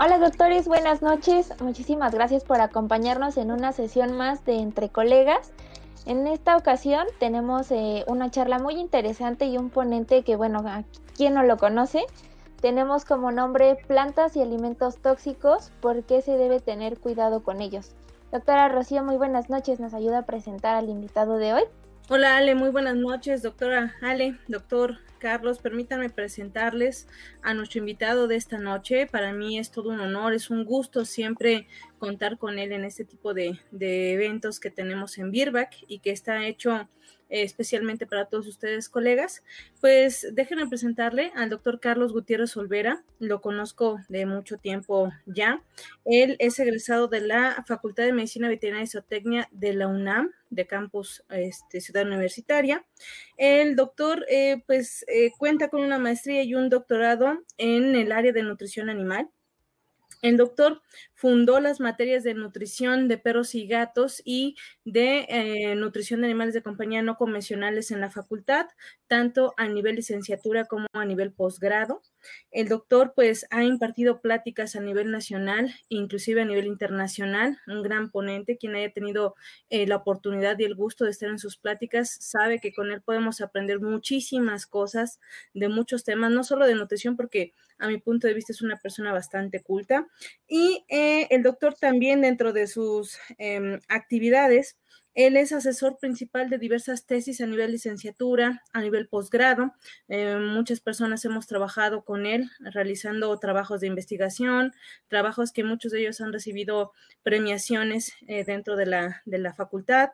Hola doctores, buenas noches. Muchísimas gracias por acompañarnos en una sesión más de Entre Colegas. En esta ocasión tenemos eh, una charla muy interesante y un ponente que, bueno, ¿quién no lo conoce? Tenemos como nombre plantas y alimentos tóxicos, ¿por qué se debe tener cuidado con ellos? Doctora Rocío, muy buenas noches, nos ayuda a presentar al invitado de hoy. Hola Ale, muy buenas noches, doctora Ale, doctor Carlos, permítanme presentarles a nuestro invitado de esta noche. Para mí es todo un honor, es un gusto siempre contar con él en este tipo de, eventos que tenemos en Birback y que está hecho especialmente para todos ustedes, colegas. Pues déjenme presentarle al doctor Carlos Gutiérrez Olvera. Lo conozco de mucho tiempo ya. Él es egresado de la Facultad de Medicina Veterinaria y Zootecnia de la UNAM, de campus este, Ciudad Universitaria. El doctor, eh, pues, eh, cuenta con una maestría y un doctorado en el área de nutrición animal. El doctor fundó las materias de nutrición de perros y gatos y de eh, nutrición de animales de compañía no convencionales en la facultad, tanto a nivel licenciatura como a nivel posgrado. El doctor pues ha impartido pláticas a nivel nacional, inclusive a nivel internacional, un gran ponente, quien haya tenido eh, la oportunidad y el gusto de estar en sus pláticas, sabe que con él podemos aprender muchísimas cosas de muchos temas, no solo de nutrición, porque a mi punto de vista es una persona bastante culta. Y eh, el doctor también dentro de sus em, actividades, él es asesor principal de diversas tesis a nivel licenciatura, a nivel posgrado. Eh, muchas personas hemos trabajado con él realizando trabajos de investigación, trabajos que muchos de ellos han recibido premiaciones eh, dentro de la facultad.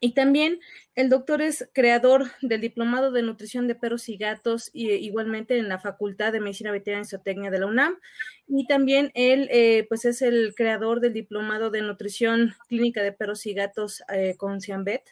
Y también el doctor es creador del Diplomado de Nutrición de Perros y Gatos, y, igualmente en la Facultad de Medicina Veterinaria y Zootecnia de la UNAM. Y también él, eh, pues, es el creador del Diplomado de Nutrición Clínica de Perros y Gatos eh, con Cianbet.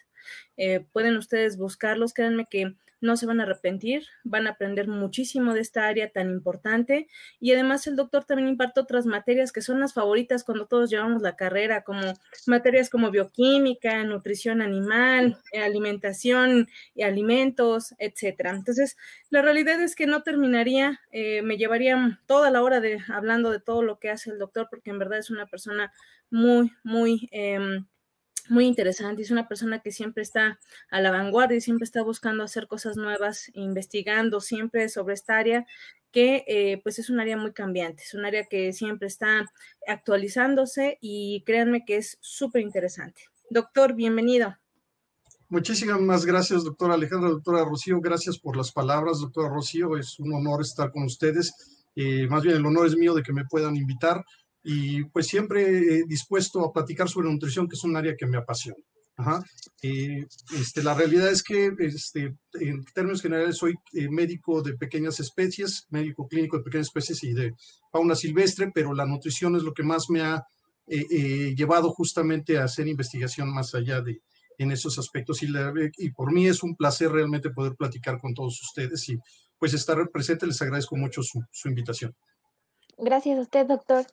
Eh, pueden ustedes buscarlos, créanme que no se van a arrepentir, van a aprender muchísimo de esta área tan importante y además el doctor también imparte otras materias que son las favoritas cuando todos llevamos la carrera, como materias como bioquímica, nutrición animal, eh, alimentación y alimentos, etcétera. Entonces, la realidad es que no terminaría, eh, me llevaría toda la hora de hablando de todo lo que hace el doctor porque en verdad es una persona muy, muy... Em, muy interesante. Es una persona que siempre está a la vanguardia y siempre está buscando hacer cosas nuevas, investigando siempre sobre esta área que eh, pues es un área muy cambiante, es un área que siempre está actualizándose y créanme que es súper interesante. Doctor, bienvenido. Muchísimas gracias, doctora Alejandra, doctora Rocío. Gracias por las palabras, doctora Rocío. Es un honor estar con ustedes. Eh, más bien el honor es mío de que me puedan invitar y pues siempre dispuesto a platicar sobre nutrición, que es un área que me apasiona. Eh, este, la realidad es que este, en términos generales soy eh, médico de pequeñas especies, médico clínico de pequeñas especies y de fauna silvestre, pero la nutrición es lo que más me ha eh, llevado justamente a hacer investigación más allá de en esos aspectos y, y por mí es un placer realmente poder platicar con todos ustedes y pues estar presente, les agradezco mucho su invitación. Gracias a usted, doctor.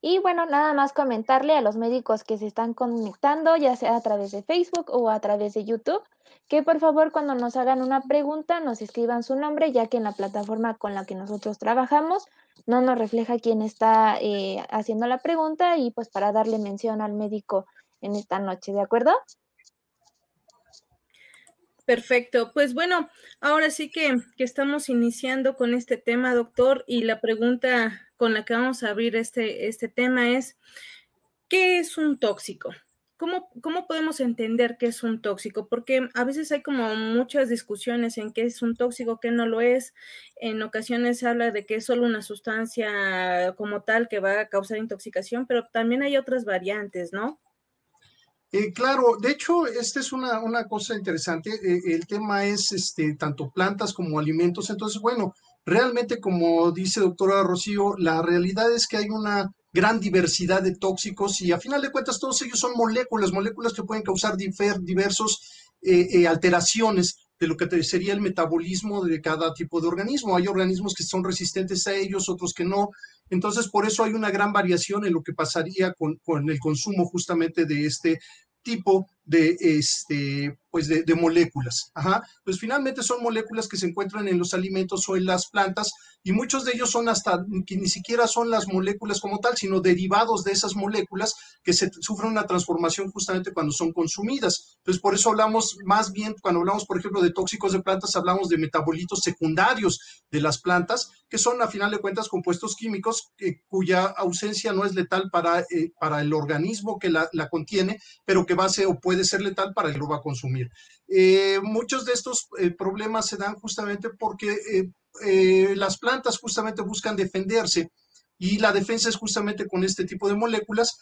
Y bueno, nada más comentarle a los médicos que se están conectando, ya sea a través de Facebook o a través de YouTube, que por favor cuando nos hagan una pregunta nos escriban su nombre, ya que en la plataforma con la que nosotros trabajamos no nos refleja quién está eh, haciendo la pregunta y pues para darle mención al médico en esta noche, ¿de acuerdo? Perfecto. Pues bueno, ahora sí que, que, estamos iniciando con este tema, doctor, y la pregunta con la que vamos a abrir este, este tema es, ¿qué es un tóxico? ¿Cómo, ¿Cómo podemos entender qué es un tóxico? Porque a veces hay como muchas discusiones en qué es un tóxico, qué no lo es. En ocasiones se habla de que es solo una sustancia como tal que va a causar intoxicación, pero también hay otras variantes, ¿no? Eh, claro, de hecho, esta es una, una cosa interesante. Eh, el tema es este, tanto plantas como alimentos. Entonces, bueno, realmente, como dice doctora Rocío, la realidad es que hay una gran diversidad de tóxicos y a final de cuentas todos ellos son moléculas, moléculas que pueden causar diversos eh, eh, alteraciones de lo que sería el metabolismo de cada tipo de organismo. Hay organismos que son resistentes a ellos, otros que no. Entonces, por eso hay una gran variación en lo que pasaría con, con el consumo justamente de este tipo de, este, pues de, moléculas. Ajá. Pues finalmente son moléculas que se encuentran en los alimentos o en las plantas y muchos de ellos son hasta que ni siquiera son las moléculas como tal, sino derivados de esas moléculas que se sufren una transformación justamente cuando son consumidas. Entonces, por eso hablamos más bien, cuando hablamos, por ejemplo, de tóxicos de plantas, hablamos de metabolitos secundarios de las plantas, que son a final de cuentas compuestos químicos cuya ausencia no es letal para, eh, para el organismo que la, la, contiene, pero que va a ser o puede ser letal para el que lo va a consumir. Eh, muchos de estos problemas se dan justamente porque eh, las plantas justamente buscan defenderse y la defensa es justamente con este tipo de moléculas.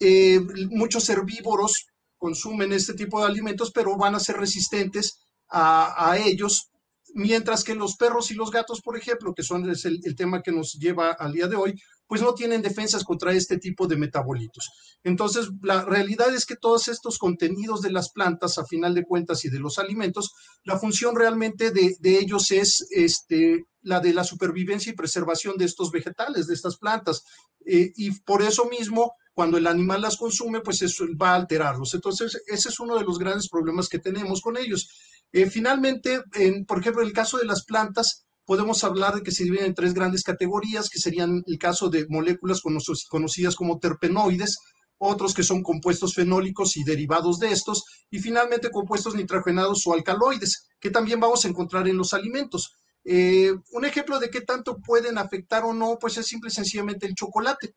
Eh, muchos herbívoros consumen este tipo de alimentos, pero van a ser resistentes a, ellos, mientras que los perros y los gatos, por ejemplo, que son el, el tema que nos lleva al día de hoy, pues no tienen defensas contra este tipo de metabolitos. Entonces, la realidad es que todos estos contenidos de las plantas, a final de cuentas, y de los alimentos, la función realmente de, ellos es este, la de la supervivencia y preservación de estos vegetales, de estas plantas. Eh, y por eso mismo, cuando el animal las consume, pues eso va a alterarlos. Entonces, ese es uno de los grandes problemas que tenemos con ellos. Eh, finalmente, en, por ejemplo, en el caso de las plantas, podemos hablar de que se dividen en tres grandes categorías, que serían el caso de moléculas conocidas como terpenoides, otros que son compuestos fenólicos y derivados de estos, y finalmente compuestos nitrogenados o alcaloides, que también vamos a encontrar en los alimentos. Eh, un ejemplo de qué tanto pueden afectar o no, pues es simple y sencillamente el chocolate.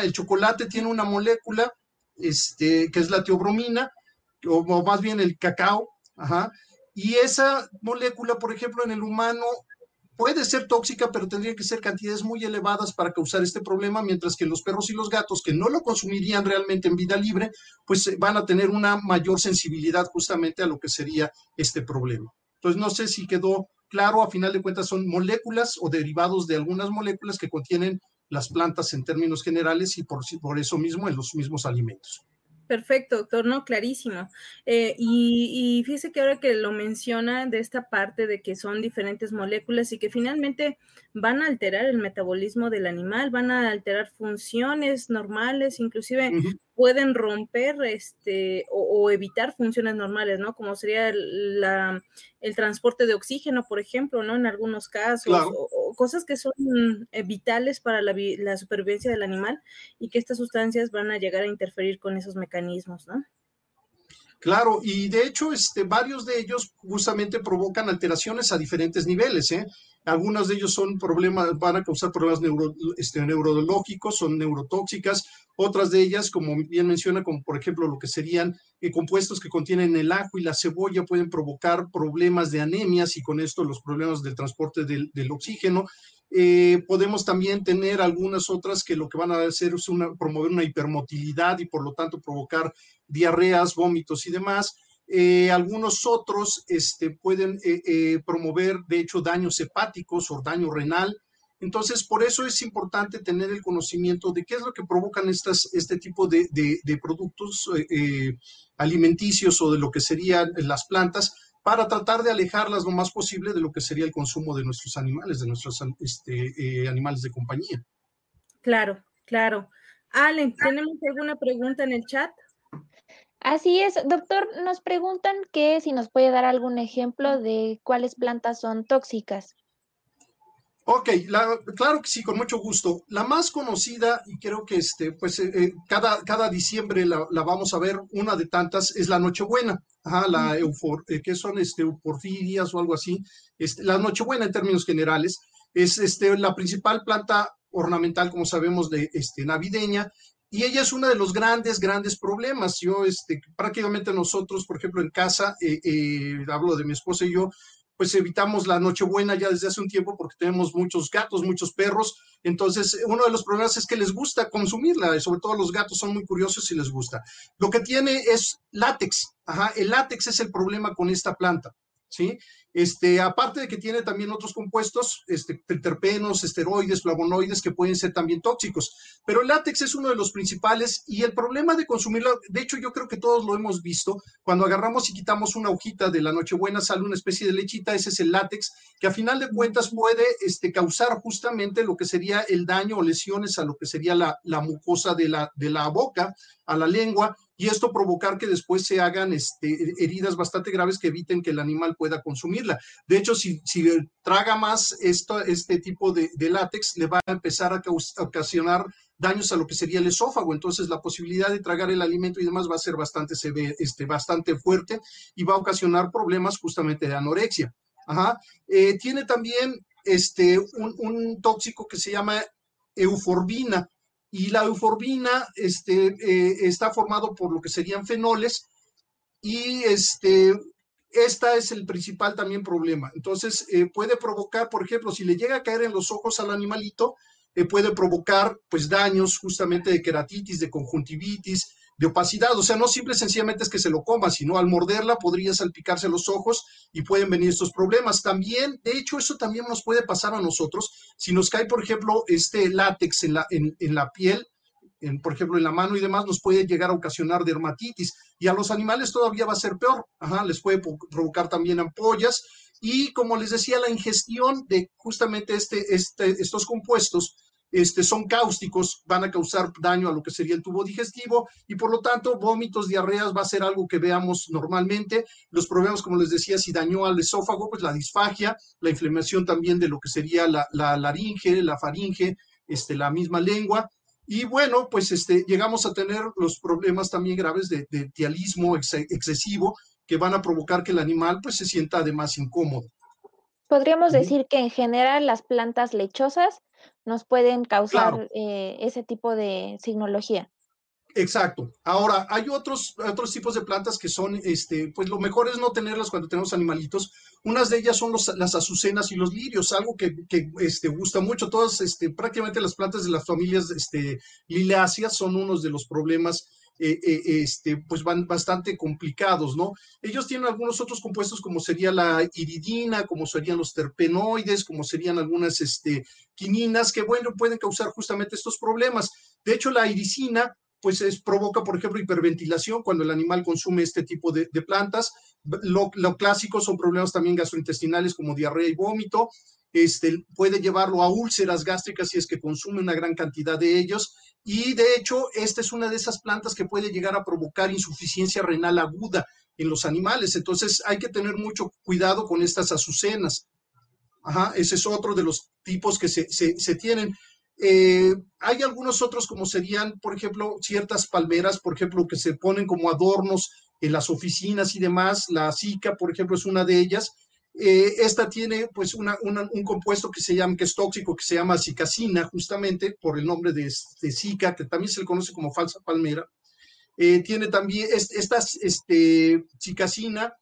el chocolate tiene una molécula este, que es la teobromina, o, o más bien el cacao, y esa molécula, por ejemplo, en el humano puede ser tóxica, pero tendría que ser cantidades muy elevadas para causar este problema, mientras que los perros y los gatos que no lo consumirían realmente en vida libre, pues eh, van a tener una mayor sensibilidad justamente a lo que sería este problema. Entonces, no sé si quedó claro, a final de cuentas son moléculas o derivados de algunas moléculas que contienen las plantas en términos generales y por, por eso mismo en los mismos alimentos. Perfecto, doctor, no, clarísimo. Eh, y, y, fíjese que ahora que lo menciona de esta parte de que son diferentes moléculas y que finalmente van a alterar el metabolismo del animal, van a alterar funciones normales, inclusive pueden romper este o, evitar funciones normales, ¿no? Como sería el, la, el transporte de oxígeno, por ejemplo, ¿no? En algunos casos, o, cosas que son eh, vitales para la, la, supervivencia del animal y que estas sustancias van a llegar a interferir con esos mecanismos, ¿no? Claro, y de hecho, este, varios de ellos justamente provocan alteraciones a diferentes niveles, ¿eh? Algunos de ellos son problemas, van a causar problemas este, neurológicos, son neurotóxicas. Otras de ellas, como bien menciona, como por ejemplo lo que serían eh, compuestos que contienen el ajo y la cebolla, pueden provocar problemas de anemias y con esto los problemas del transporte del, oxígeno. Eh, podemos también tener algunas otras que lo que van a hacer es promover una hipermotilidad y por lo tanto provocar diarreas, vómitos y demás. Eh, algunos otros este, pueden eh, promover, de hecho, daños hepáticos o daño renal. Entonces, por eso es importante tener el conocimiento de qué es lo que provocan este tipo de, productos alimenticios o de lo que serían las plantas para tratar de alejarlas lo más posible de lo que sería el consumo de nuestros animales, de nuestros este, animales de compañía. Claro, claro. Allen, ¿tenemos alguna pregunta en el chat? Así es, doctor, nos preguntan que si nos puede dar algún ejemplo de cuáles plantas son tóxicas. Ok, claro que sí, con mucho gusto. La más conocida, y creo que este, pues eh, eh, cada, cada diciembre la, vamos a ver, una de tantas, es la Nochebuena, Ajá, la eufor, eh, que son este, euporfidias o algo así. Este, la Nochebuena en términos generales es este, la principal planta ornamental, como sabemos, de este, navideña, y ella es uno de los grandes, grandes problemas. Yo, este, prácticamente nosotros, por ejemplo, en casa, eh, eh, hablo de mi esposa y yo, pues evitamos la Nochebuena ya desde hace un tiempo porque tenemos muchos gatos, muchos perros. Entonces, uno de los problemas es que les gusta consumirla, y sobre todo los gatos son muy curiosos y les gusta. Lo que tiene es látex. Ajá, el látex es el problema con esta planta, ¿sí? Este, aparte de que tiene también otros compuestos, este, terpenos, esteroides, flavonoides, que pueden ser también tóxicos. Pero el látex es uno de los principales y el problema de consumirlo, de hecho yo creo que todos lo hemos visto, cuando agarramos y quitamos una hojita de la Nochebuena sale una especie de lechita, ese es el látex, que a final de cuentas puede este, causar justamente lo que sería el daño o lesiones a lo que sería la, mucosa de la, boca, a la lengua, y esto provocar que después se hagan este, heridas bastante graves que eviten que el animal pueda De hecho, si, traga más esto, este tipo de, látex, le va a empezar a, ocasionar daños a lo que sería el esófago. Entonces, la posibilidad de tragar el alimento y demás va a ser bastante, este, bastante fuerte y va a ocasionar problemas justamente de anorexia. Eh, tiene también este, un, un tóxico que se llama euforbina y la euforbina este, eh, está formado por lo que serían fenoles y este, esta es el principal también problema. Entonces, eh, puede provocar, por ejemplo, si le llega a caer en los ojos al animalito, eh, puede provocar pues daños justamente de queratitis, de conjuntivitis, de opacidad. O sea, no simple sencillamente es que se lo coma, sino al morderla podría salpicarse los ojos y pueden venir estos problemas. También, de hecho, eso también nos puede pasar a nosotros. Si nos cae, por ejemplo, este látex en la, en, la piel, por ejemplo, en la mano y demás, nos puede llegar a ocasionar dermatitis. Y a los animales todavía va a ser peor. Ajá, les puede provocar también ampollas. Y como les decía, la ingestión de justamente este, este, estos compuestos este, son cáusticos, van a causar daño a lo que sería el tubo digestivo y por lo tanto vómitos, diarreas va a ser algo que veamos normalmente. Los problemas, como les decía, si dañó al esófago, pues la disfagia, la inflamación también de lo que sería la, laringe, la faringe, este, la misma lengua. Y bueno, pues este, llegamos a tener los problemas también graves de, de tialismo excesivo que van a provocar que el animal pues se sienta además incómodo. Podríamos decir que en general las plantas lechosas nos pueden causar eh, ese tipo de signología. Exacto. Ahora, hay otros, otros tipos de plantas que son, este, pues lo mejor es no tenerlas cuando tenemos animalitos. Unas de ellas son las azucenas y los lirios, algo que, que este, gusta mucho. Todas, este, prácticamente las plantas de las familias este, liláceas son unos de los problemas eh, eh, este, pues van bastante complicados, ¿no? Ellos tienen algunos otros compuestos como sería la iridina, como serían los terpenoides, como serían algunas este, quininas que, bueno, pueden causar justamente estos problemas. De hecho, la iricina pues es, provoca, por ejemplo, hiperventilación cuando el animal consume este tipo de, plantas. Lo, lo, clásico son problemas también gastrointestinales como diarrea y vómito. Este, puede llevarlo a úlceras gástricas si es que consume una gran cantidad de ellos. Y de hecho, esta es una de esas plantas que puede llegar a provocar insuficiencia renal aguda en los animales. Entonces hay que tener mucho cuidado con estas azucenas. Ajá, ese es otro de los tipos que se, se, tienen. Eh, hay algunos otros como serían, por ejemplo, ciertas palmeras, por ejemplo, que se ponen como adornos en las oficinas y demás. La zika, por ejemplo, es una de ellas. Eh, esta tiene pues un compuesto que se llama, que es tóxico, que se llama cicacina, justamente por el nombre de, de Zika, que también se le conoce como falsa palmera. Eh, tiene también, esta este, cicacina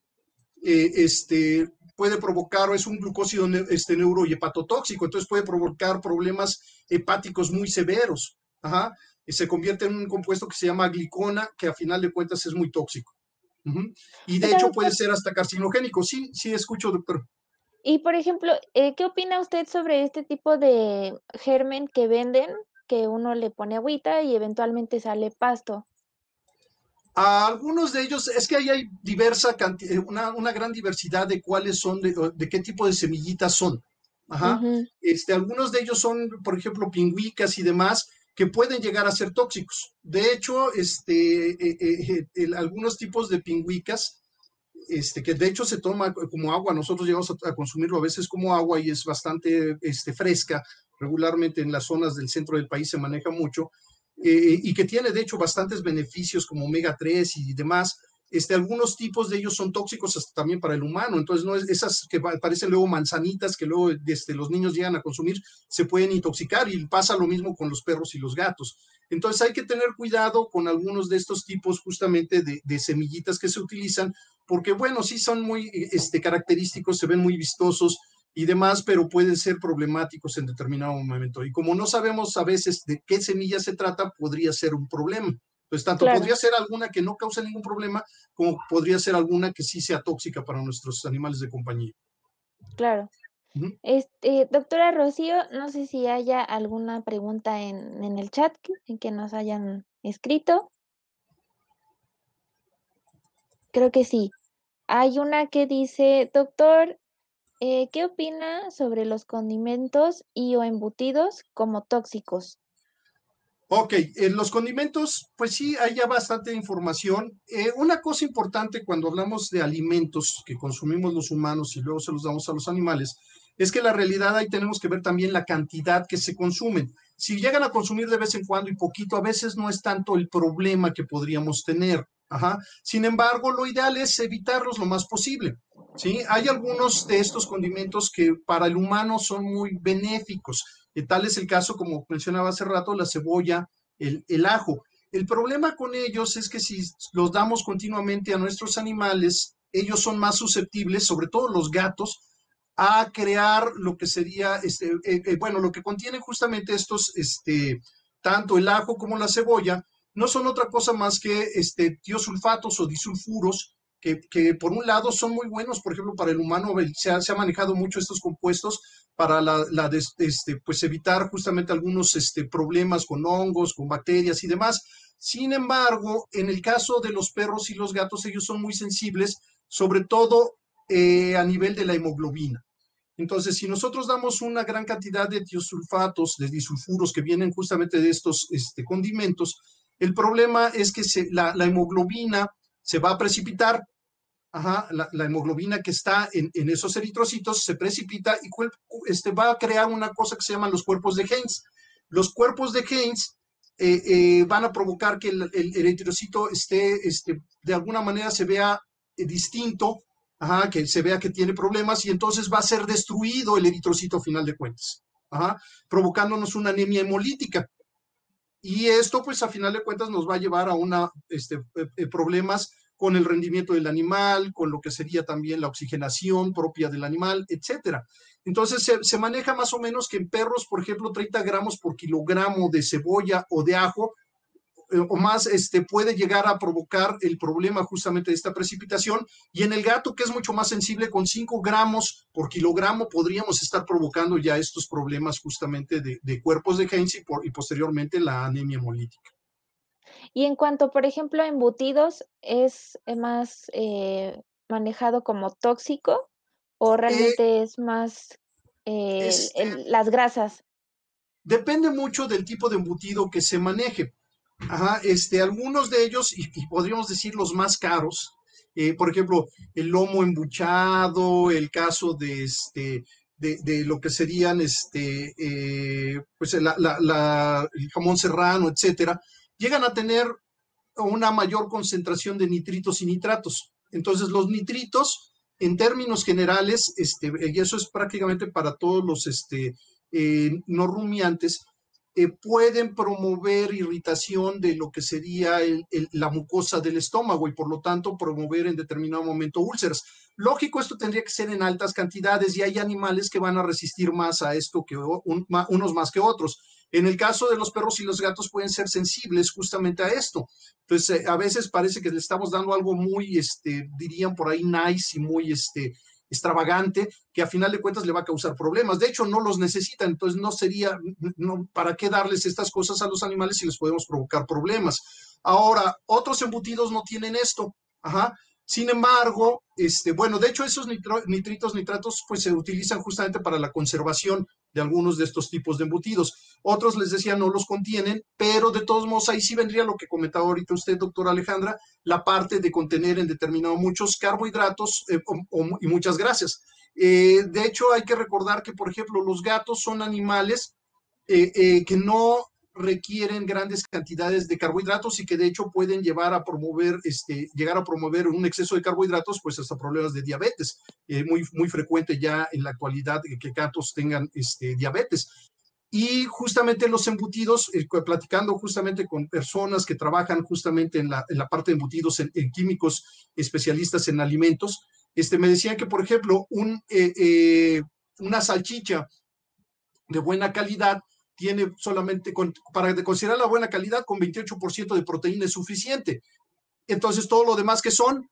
eh, este, puede provocar, o es un glucósido este, neuro y hepatotóxico, entonces puede provocar problemas hepáticos muy severos. Ajá. Y se convierte en un compuesto que se llama glicona, que a final de cuentas es muy tóxico. Y de hecho puede ser hasta carcinogénico. Sí, sí, escucho, doctor. Y por ejemplo, eh, ¿qué opina usted sobre este tipo de germen que venden, que uno le pone agüita y eventualmente sale pasto? A algunos de ellos, es que ahí hay diversa cantidad, una, una, gran diversidad de cuáles son, de, qué tipo de semillitas son. Ajá. este, algunos de ellos son, por ejemplo, pingüicas y demás, que pueden llegar a ser tóxicos. De hecho, este, eh, eh, eh, algunos tipos de pingüicas, este, que de hecho se toma como agua, nosotros llegamos a, consumirlo a veces como agua y es bastante este, fresca, regularmente en las zonas del centro del país se maneja mucho, y que tiene de hecho bastantes beneficios como omega 3 y demás, este, algunos tipos de ellos son tóxicos también para el humano, entonces no es, esas que parecen luego manzanitas que luego este, los niños llegan a consumir se pueden intoxicar y pasa lo mismo con los perros y los gatos. Entonces hay que tener cuidado con algunos de estos tipos justamente de, semillitas que se utilizan, porque bueno, sí son muy este, característicos, se ven muy vistosos y demás, pero pueden ser problemáticos en determinado momento. Y como no sabemos a veces de qué semilla se trata, podría ser un problema. Entonces, tanto podría ser alguna que no cause ningún problema, como podría ser alguna que sí sea tóxica para nuestros animales de compañía. Claro. Este, doctora Rocío, no sé si haya alguna pregunta en, en el chat en que nos hayan escrito. Creo que sí. Hay una que dice, doctor, eh, ¿qué opina sobre los condimentos y o embutidos como tóxicos? Ok, en los condimentos, pues sí, hay ya bastante información. Eh, una cosa importante cuando hablamos de alimentos que consumimos los humanos y luego se los damos a los animales, es que la realidad ahí tenemos que ver también la cantidad que se consumen. Si llegan a consumir de vez en cuando y poquito, a veces no es tanto el problema que podríamos tener. Ajá. Sin embargo, lo ideal es evitarlos lo más posible. ¿Sí? Hay algunos de estos condimentos que para el humano son muy benéficos tal es el caso, como mencionaba hace rato, la cebolla, el, el ajo. El problema con ellos es que si los damos continuamente a nuestros animales, ellos son más susceptibles, sobre todo los gatos, a crear lo que sería, este, eh, eh, bueno, lo que contienen justamente estos, este, tanto el ajo como la cebolla, no son otra cosa más que este, tiosulfatos o disulfuros, que, por un lado son muy buenos, por ejemplo, para el humano se ha, manejado mucho estos compuestos para la, este, pues evitar justamente algunos este, problemas con hongos, con bacterias y demás. Sin embargo, en el caso de los perros y los gatos, ellos son muy sensibles, sobre todo eh, a nivel de la hemoglobina. Entonces, si nosotros damos una gran cantidad de tiosulfatos, de disulfuros que vienen justamente de estos este, condimentos, el problema es que la hemoglobina se va a precipitar ajá, la, hemoglobina que está en, esos eritrocitos se precipita y este, va a crear una cosa que se llaman los cuerpos de Heinz. Los cuerpos de Heinz eh, eh, van a provocar que el, eritrocito esté, este, de alguna manera se vea eh, distinto, ajá, que se vea que tiene problemas y entonces va a ser destruido el eritrocito a final de cuentas, ajá, provocándonos una anemia hemolítica. Y esto, pues, a final de cuentas nos va a llevar a una, este, problemas con el rendimiento del animal, con lo que sería también la oxigenación propia del animal, etcétera. Entonces se, maneja más o menos que en perros, por ejemplo, 30 gramos por kilogramo de cebolla o de ajo eh, o más este, puede llegar a provocar el problema justamente de esta precipitación. Y en el gato, que es mucho más sensible, con 5 gramos por kilogramo podríamos estar provocando ya estos problemas justamente de, cuerpos de Heinz y, y posteriormente la anemia hemolítica. Y en cuanto, por ejemplo, a embutidos, ¿es eh, más eh, manejado como tóxico o eh, realmente es más este las grasas? Depende mucho del tipo de embutido que se maneje. Ajá, este, algunos de ellos, y, podríamos decir los más caros, por ejemplo, el lomo embuchado, el caso de este, de, lo que serían este, pues el jamón serrano, etcétera, llegan a tener una mayor concentración de nitritos y nitratos. Entonces, los nitritos, en términos generales, este, y eso es prácticamente para todos los este, eh, no rumiantes, eh, pueden promover irritación de lo que sería la mucosa del estómago y por lo tanto promover en determinado momento úlceras. Lógico, esto tendría que ser en altas cantidades y hay animales que van a resistir más a esto que unos más que otros. En el caso de los perros y los gatos pueden ser sensibles justamente a esto. Entonces, eh, a veces parece que le estamos dando algo muy, este, dirían por ahí, nice y muy, este, extravagante, que a final de cuentas le va a causar problemas. De hecho, no los necesitan, entonces no sería, ¿para qué darles estas cosas a los animales si les podemos provocar problemas? Ahora, otros embutidos no tienen esto. Ajá. Sin embargo, este, bueno, de hecho esos nitritos, nitratos, pues se utilizan justamente para la conservación de algunos de estos tipos de embutidos. Otros, les decía, no los contienen, pero de todos modos ahí sí vendría lo que comentaba ahorita usted, doctora Alejandra, la parte de contener en determinado muchos carbohidratos eh, y muchas grasas. Eh, de hecho, hay que recordar que, por ejemplo, los gatos son animales eh, que no requieren grandes cantidades de carbohidratos y que de hecho pueden llevar a promover, este, llegar a promover un exceso de carbohidratos, pues hasta problemas de diabetes. Eh, muy, muy frecuente ya en la actualidad que gatos tengan este, diabetes. Y justamente los embutidos, eh, platicando justamente con personas que trabajan justamente en la, parte de embutidos, en, químicos especialistas en alimentos, este, me decían que, por ejemplo, eh, una salchicha de buena calidad tiene solamente, para considerar la buena calidad, con 28% de proteína es suficiente. Entonces, todo lo demás que son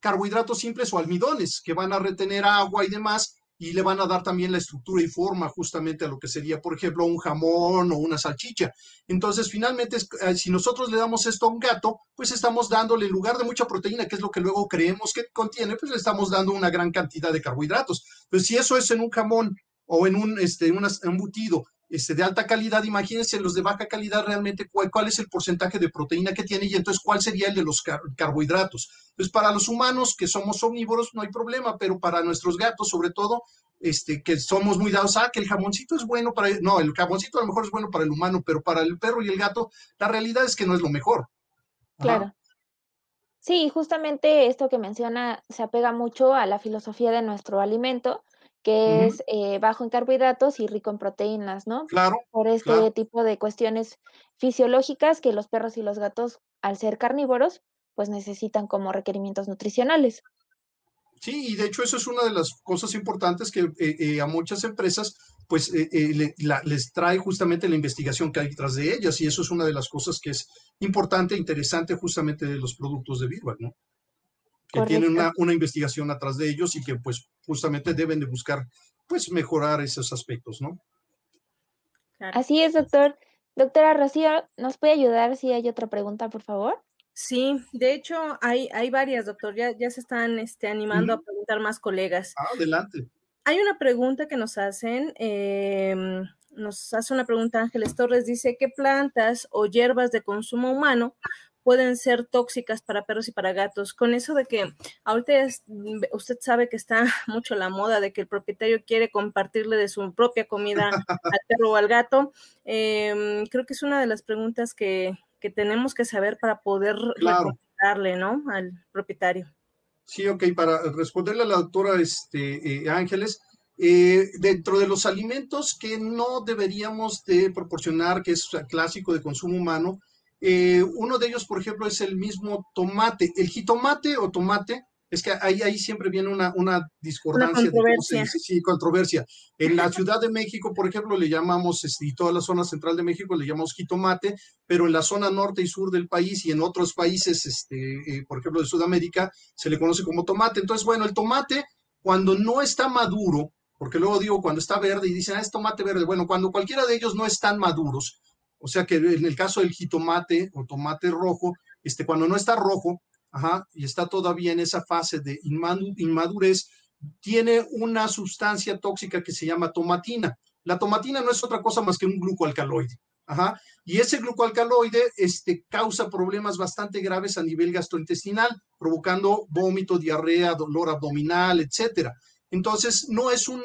carbohidratos simples o almidones, que van a retener agua y demás, y le van a dar también la estructura y forma justamente a lo que sería, por ejemplo, un jamón o una salchicha. Entonces, finalmente, eh, si nosotros le damos esto a un gato, pues estamos dándole, en lugar de mucha proteína, que es lo que luego creemos que contiene, pues le estamos dando una gran cantidad de carbohidratos. Pues si eso es en un jamón o en un este, un embutido este, de alta calidad, imagínense los de baja calidad realmente cuál, cuál, es el porcentaje de proteína que tiene y entonces cuál sería el de los carbohidratos. Pues para los humanos que somos omnívoros no hay problema, pero para nuestros gatos sobre todo, este, que somos muy dados a que el jamoncito es bueno para, no, el jamoncito a lo mejor es bueno para el humano, pero para el perro y el gato, la realidad es que no es lo mejor. Claro. Sí, justamente esto que menciona se apega mucho a la filosofía de nuestro alimento, que es eh, bajo en carbohidratos y rico en proteínas, ¿no? Claro. Por este tipo de cuestiones fisiológicas que los perros y los gatos, al ser carnívoros, pues necesitan como requerimientos nutricionales. Sí, y de hecho eso es una de las cosas importantes que eh, eh, a muchas empresas pues les trae justamente la investigación que hay detrás de ellas y eso es una de las cosas que es importante e interesante justamente de los productos de Virbac, ¿no? Que tienen una, una, investigación atrás de ellos y que pues justamente deben de buscar pues mejorar esos aspectos, ¿no? Así es, doctor. Doctora Rocío, ¿nos puede ayudar si hay otra pregunta, por favor? Sí, de hecho hay, hay varias, doctor, ya, ya se están este, animando a preguntar más colegas. Ah, adelante. Hay una pregunta que nos hacen, em, nos hace una pregunta Ángeles Torres, dice, ¿qué plantas o hierbas de consumo humano pueden ser tóxicas para perros y para gatos. Con eso de que ahorita mm, usted sabe que está mucho la moda de que el propietario quiere compartirle de su propia comida al perro o al gato, em, creo que es una de las preguntas que, tenemos que saber para poder darle, ¿no? Al propietario. Sí, ok, para responderle a la doctora este, eh, Ángeles, eh, dentro de los alimentos que no deberíamos de proporcionar, que es clásico de consumo humano, eh, uno de ellos, por ejemplo, es el mismo tomate. El jitomate o tomate, es que ahí, ahí siempre viene una, una discordancia. de controversia. sí, controversia. En la Ciudad de México, por ejemplo, le llamamos, este, y toda la zona central de México le llamamos jitomate, pero en la zona norte y sur del país y en otros países, este, eh, por ejemplo, de Sudamérica, se le conoce como tomate. Entonces, bueno, el tomate, cuando no está maduro, porque luego digo cuando está verde y dicen, ah, es tomate verde. Bueno, cuando cualquiera de ellos no están maduros, o sea que en el caso del jitomate o tomate rojo, este, cuando no está rojo, ajá, y está todavía en esa fase de inmadurez, tiene una sustancia tóxica que se llama tomatina. La tomatina no es otra cosa más que un glucoalcaloide. Ajá, y ese glucoalcaloide este, causa problemas bastante graves a nivel gastrointestinal, provocando vómito, diarrea, dolor abdominal, etcétera. Entonces, no es un,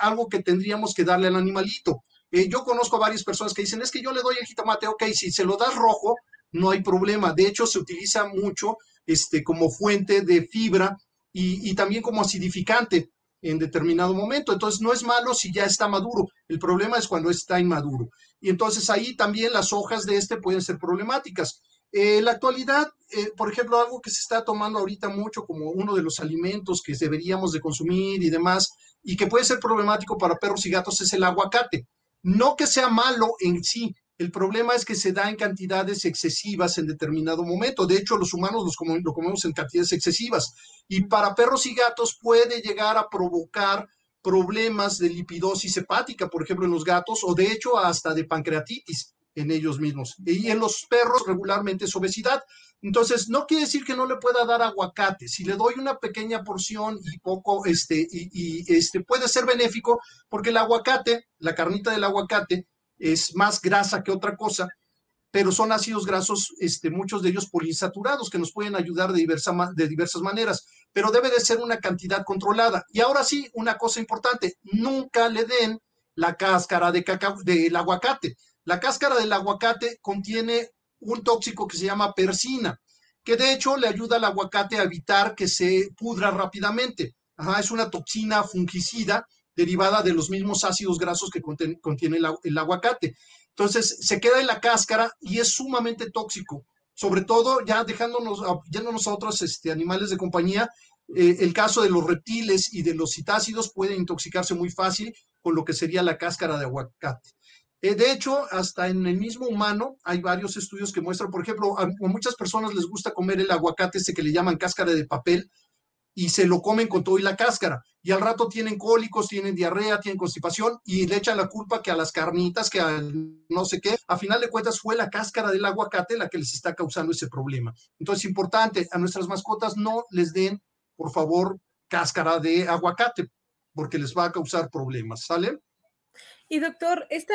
algo que tendríamos que darle al animalito. Eh, yo conozco a varias personas que dicen, es que yo le doy el jitomate, ok, si se lo das rojo, no hay problema. De hecho, se utiliza mucho este, como fuente de fibra y, también como acidificante en determinado momento. Entonces, no es malo si ya está maduro. El problema es cuando está inmaduro. Y entonces ahí también las hojas de este pueden ser problemáticas. En la actualidad, eh, por ejemplo, algo que se está tomando ahorita mucho como uno de los alimentos que deberíamos de consumir y demás, y que puede ser problemático para perros y gatos, es el aguacate. No que sea malo en sí, el problema es que se da en cantidades excesivas en determinado momento. De hecho, los humanos los lo comemos en cantidades excesivas. Y para perros y gatos puede llegar a provocar problemas de lipidosis hepática, por ejemplo, en los gatos, o de hecho hasta de pancreatitis en ellos mismos. Y en los perros regularmente es obesidad. Entonces, no quiere decir que no le pueda dar aguacate. Si le doy una pequeña porción y poco, este, y, este, puede ser benéfico, porque el aguacate, la carnita del aguacate, es más grasa que otra cosa, pero son ácidos grasos, este, muchos de ellos poliinsaturados, que nos pueden ayudar de, diversa, de diversas maneras, pero debe de ser una cantidad controlada. Y ahora sí, una cosa importante, nunca le den la cáscara de del aguacate. La cáscara del aguacate contiene un tóxico que se llama persina, que de hecho le ayuda al aguacate a evitar que se pudra rápidamente. es una toxina fungicida derivada de los mismos ácidos grasos que contiene, el, aguacate. Entonces, se queda en la cáscara y es sumamente tóxico. Sobre todo, ya dejándonos, yéndonos a otros este, animales de compañía, eh, el caso de los reptiles y de los citácidos pueden intoxicarse muy fácil con lo que sería la cáscara de aguacate. Eh, de hecho, hasta en el mismo humano hay varios estudios que muestran, por ejemplo, a, muchas personas les gusta comer el aguacate ese que le llaman cáscara de papel, y se lo comen con todo y la cáscara. Y al rato tienen cólicos, tienen diarrea, tienen constipación y le echan la culpa que a las carnitas, que a no sé qué. A final de cuentas fue la cáscara del aguacate la que les está causando ese problema. Entonces, importante, a nuestras mascotas no les den, por favor, cáscara de aguacate, porque les va a causar problemas, ¿sale? Y doctor, esta,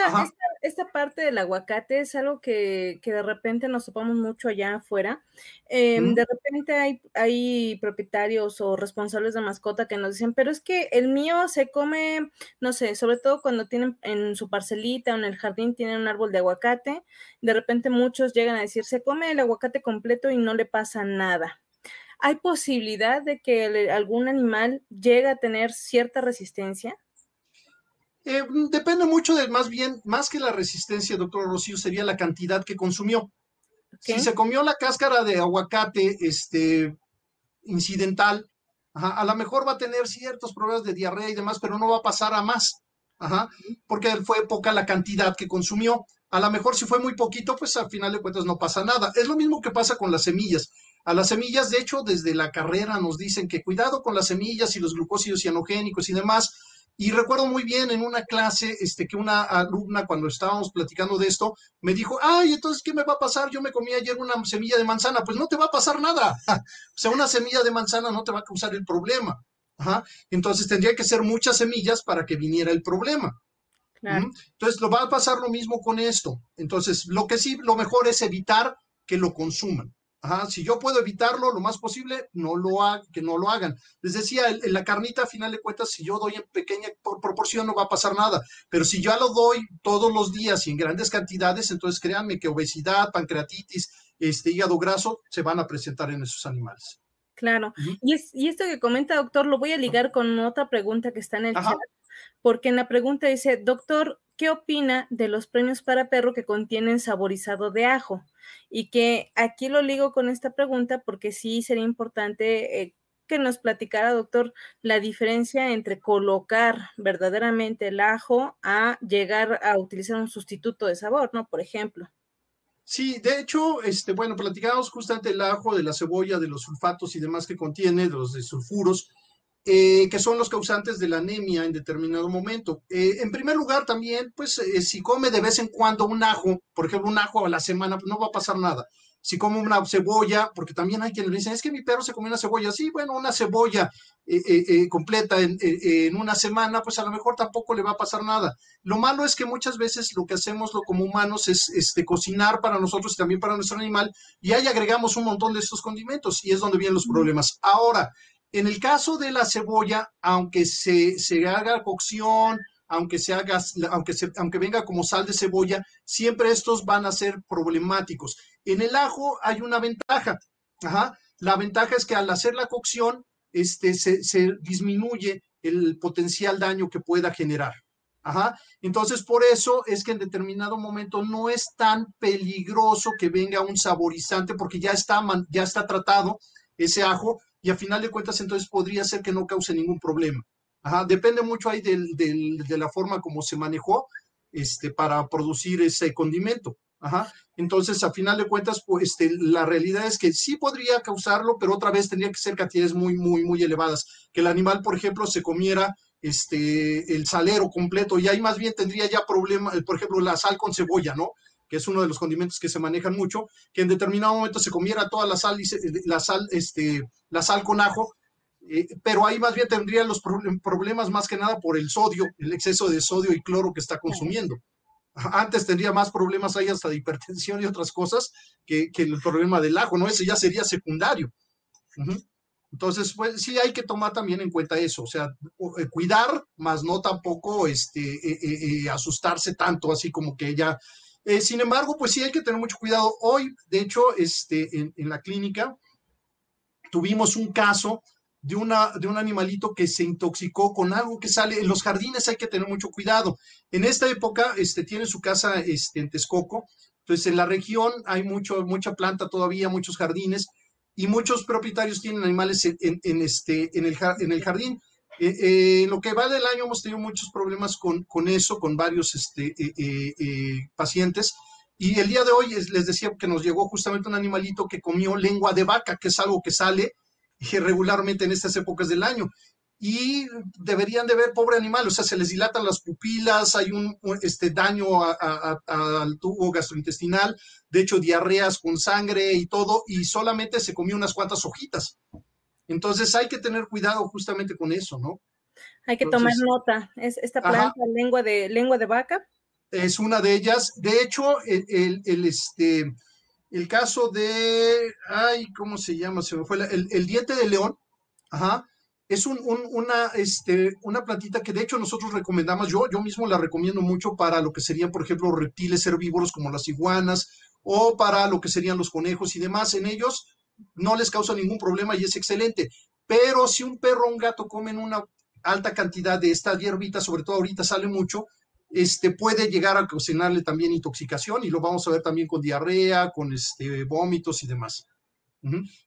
esta, parte del aguacate es algo que, de repente nos topamos mucho allá afuera. Em, de repente hay, hay propietarios o responsables de mascota que nos dicen, pero es que el mío se come, no sé, sobre todo cuando tienen en su parcelita o en el jardín tienen un árbol de aguacate. De repente muchos llegan a decir, se come el aguacate completo y no le pasa nada. ¿Hay posibilidad de que algún animal llegue a tener cierta resistencia? Eh, mm, depende mucho de, más bien, más que la resistencia, doctor Rocío, sería la cantidad que consumió. Si se comió la cáscara de aguacate este, incidental, a lo mejor va a tener ciertos problemas de diarrea y demás, pero no va a pasar a más, ajá, porque fue poca la cantidad que consumió. A lo mejor si fue muy poquito, pues al final de cuentas no pasa nada. Es lo mismo que pasa con las semillas. A las semillas, de hecho, desde la carrera nos dicen que cuidado con las semillas y los glucósidos cianogénicos y demás, y recuerdo muy bien en una clase este, que una alumna, cuando estábamos platicando de esto, me dijo, ay, entonces, ¿qué me va a pasar? Yo me comí ayer una semilla de manzana. Pues no te va a pasar nada. o sea, una semilla de manzana no te va a causar el problema. Entonces tendría que ser muchas semillas para que viniera el problema. Entonces, lo va a pasar lo mismo con esto. Entonces, lo que sí, lo mejor es evitar que lo consuman. Ajá, si yo puedo evitarlo lo más posible, no lo ha, que no lo hagan. Les decía, en la carnita, a final de cuentas, si yo doy en pequeña proporción, no va a pasar nada. Pero si yo lo doy todos los días y en grandes cantidades, entonces créanme que obesidad, pancreatitis, este hígado graso se van a presentar en esos animales. Claro. y, es, y esto que comenta, doctor, lo voy a ligar con otra pregunta que está en el chat porque en la pregunta dice, doctor, ¿qué opina de los premios para perro que contienen saborizado de ajo? Y que aquí lo ligo con esta pregunta porque sí sería importante eh, que nos platicara, doctor, la diferencia entre colocar verdaderamente el ajo a llegar a utilizar un sustituto de sabor, ¿no? Por ejemplo. Sí, de hecho, este, bueno, platicamos justamente el ajo, de la cebolla, de los sulfatos y demás que contiene, de los de sulfuros. Eh, que son los causantes de la anemia en determinado momento. Eh, en primer lugar, también, pues eh, si come de vez en cuando un ajo, por ejemplo, un ajo a la semana, pues no va a pasar nada. Si come una cebolla, porque también hay quienes le dicen, es que mi perro se come una cebolla, sí, bueno, una cebolla completa en, en, una semana, pues a lo mejor tampoco le va a pasar nada. Lo malo es que muchas veces lo que hacemos lo, como humanos es este, cocinar para nosotros y también para nuestro animal, y ahí agregamos un montón de estos condimentos, y es donde vienen los problemas. Ahora, en el caso de la cebolla, aunque se, haga cocción, aunque se haga, aunque, se, aunque venga como sal de cebolla, siempre estos van a ser problemáticos. En el ajo hay una ventaja. La ventaja es que al hacer la cocción, este, se, disminuye el potencial daño que pueda generar. Entonces, por eso es que en determinado momento no es tan peligroso que venga un saborizante porque ya está, ya está tratado ese ajo y a final de cuentas entonces podría ser que no cause ningún problema. Ajá, depende mucho ahí del, de la forma como se manejó este, para producir ese condimento. Ajá. Entonces, a final de cuentas, pues, este, la realidad es que sí podría causarlo, pero otra vez tendría que ser cantidades muy, muy, muy elevadas. Que el animal, por ejemplo, se comiera este, el salero completo y ahí más bien tendría ya problema, por ejemplo, la sal con cebolla, ¿no? Que es uno de los condimentos que se manejan mucho, que en determinado momento se comiera toda la sal, la sal, este, la sal con ajo, eh, pero ahí más bien tendrían los problemas más que nada por el sodio, el exceso de sodio y cloro que está consumiendo. Antes tendría más problemas ahí hasta de hipertensión y otras cosas que, el problema del ajo, ¿no? Ese ya sería secundario. Entonces, pues sí hay que tomar también en cuenta eso, o sea, eh, cuidar, más no tampoco este, eh, asustarse tanto, así como que ya eh, sin embargo, pues sí hay que tener mucho cuidado. Hoy, de hecho, este, en, la clínica tuvimos un caso de, una, de un animalito que se intoxicó con algo que sale. En los jardines hay que tener mucho cuidado. En esta época, este, tiene su casa este, en Texcoco. Entonces, en la región hay mucho, mucha planta todavía, muchos jardines, y muchos propietarios tienen animales en, este, en, en el jardín. Eh, eh, lo que va del año hemos tenido muchos problemas con, con eso, con varios este, eh, pacientes. Y el día de hoy les decía que nos llegó justamente un animalito que comió lengua de vaca, que es algo que sale regularmente en estas épocas del año. Y deberían de ver, pobre animal, o sea, se les dilatan las pupilas, hay un, este, daño al tubo gastrointestinal, de hecho, diarreas con sangre y todo, y solamente se comió unas cuantas hojitas. Entonces hay que tener cuidado justamente con eso, ¿no? Hay que tomar nota. ¿Es esta planta lengua de, lengua de vaca? Es una de ellas. De hecho, el, el, este, el caso de, ay, ¿cómo se llama? Se me fue el, el diente de león, ajá, es un, una, este, una plantita que de hecho nosotros recomendamos, yo, yo mismo la recomiendo mucho para lo que serían, por ejemplo, reptiles herbívoros como las iguanas o para lo que serían los conejos y demás. En ellos no les causa ningún problema y es excelente. Pero si un perro o un gato comen una alta cantidad de esta hierbita, sobre todo ahorita sale mucho, este, puede llegar a ocasionarle también intoxicación y lo vamos a ver también con diarrea, con este, vómitos y demás.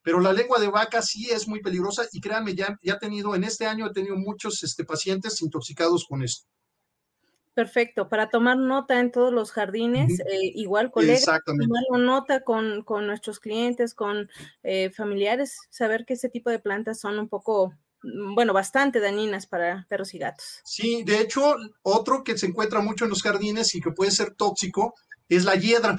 Pero la lengua de vaca sí es muy peligrosa y créanme, ya, ya he tenido, en este año he tenido muchos este, pacientes intoxicados con esto. Perfecto, para tomar nota en todos los jardines, eh, igual colegas, tomar nota con, con, nuestros clientes, con eh, familiares, saber que ese tipo de plantas son un poco Mm, bueno, bastante dañinas para perros y gatos. Sí, de hecho, otro que se encuentra mucho en los jardines y que puede ser tóxico es la hiedra.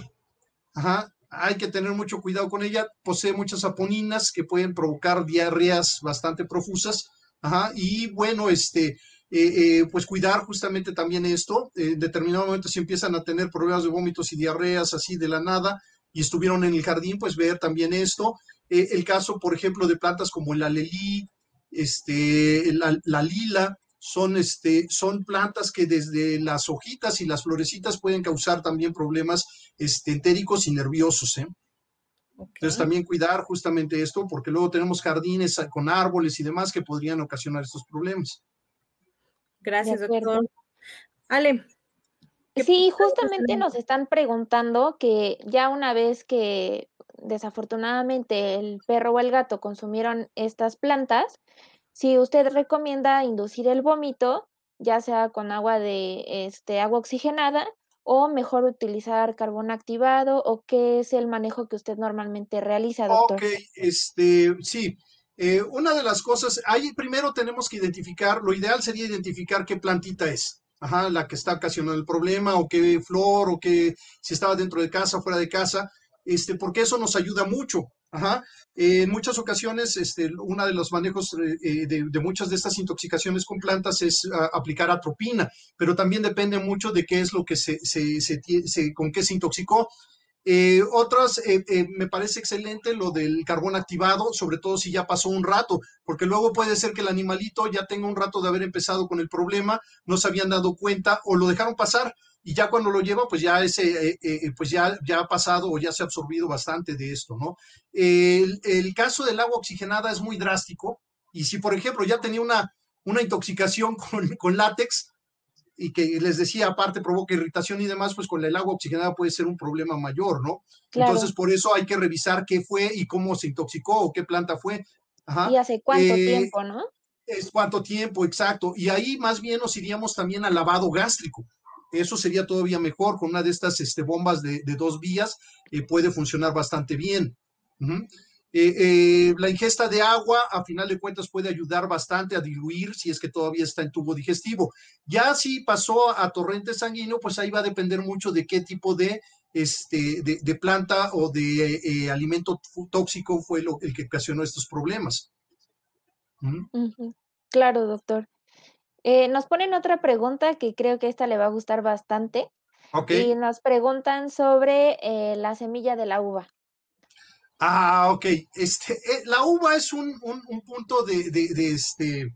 Ajá, hay que tener mucho cuidado con ella. Posee muchas aponinas que pueden provocar diarreas bastante profusas. Ajá, y bueno, este, eh, eh, pues cuidar justamente también esto. en determinado momento, si empiezan a tener problemas de vómitos y diarreas así de la nada y estuvieron en el jardín, pues ver también esto. Eh, el caso, por ejemplo, de plantas como el alelí, este, la, lila, son, este, son plantas que desde las hojitas y las florecitas pueden causar también problemas este, entéricos y nerviosos. ¿eh? Entonces también cuidar justamente esto, porque luego tenemos jardines con árboles y demás que podrían ocasionar estos problemas. Gracias, doctor. Ale. Sí, justamente nos están preguntando que ya una vez que desafortunadamente el perro o el gato consumieron estas plantas, si usted recomienda inducir el vómito, ya sea con agua de este, agua oxigenada o mejor utilizar carbón activado o qué es el manejo que usted normalmente realiza, doctor. Ok, este, sí. Eh, una de las cosas, ahí primero tenemos que identificar, lo ideal sería identificar qué plantita es, ajá, la que está ocasionando el problema, o qué flor, o qué, si estaba dentro de casa fuera de casa, este, porque eso nos ayuda mucho. Ajá. en muchas ocasiones, este, uno de los manejos eh, eh, de, muchas de estas intoxicaciones con plantas es ah, aplicar atropina, pero también depende mucho de qué es lo que se, se, se, con qué se intoxicó. Eh, otras, me parece excelente lo del carbón activado, sobre todo si ya pasó un rato, porque luego puede ser que el animalito ya tenga un rato de haber empezado con el problema, no se habían dado cuenta o lo dejaron pasar y ya cuando lo lleva, pues ya ese, eh, eh, pues ya, ya ha pasado o ya se ha absorbido bastante de esto, ¿no? El, caso del agua oxigenada es muy drástico y si, por ejemplo, ya tenía una, una intoxicación con, látex y que les decía, aparte provoca irritación y demás, pues con el agua oxigenada puede ser un problema mayor, ¿no? Entonces, por eso hay que revisar qué fue y cómo se intoxicó o qué planta fue. ¿Y hace cuánto eh, tiempo, no? Es cuánto tiempo, exacto. Y ahí más bien nos iríamos también al lavado gástrico. Eso sería todavía mejor, con una de estas este, bombas de, dos vías eh, puede funcionar bastante bien. Eh, eh, la ingesta de agua, a final de cuentas, puede ayudar bastante a diluir si es que todavía está en tubo digestivo. Ya si pasó a torrente sanguíneo, pues ahí va a depender mucho de qué tipo de, este, de, planta o de alimento tóxico fue lo, el que ocasionó estos problemas. Claro, doctor. Eh, nos ponen otra pregunta que creo que esta le va a gustar bastante. Y nos preguntan sobre eh, la semilla de la uva. Ah, ok. Este, eh, la uva es un, punto de, este,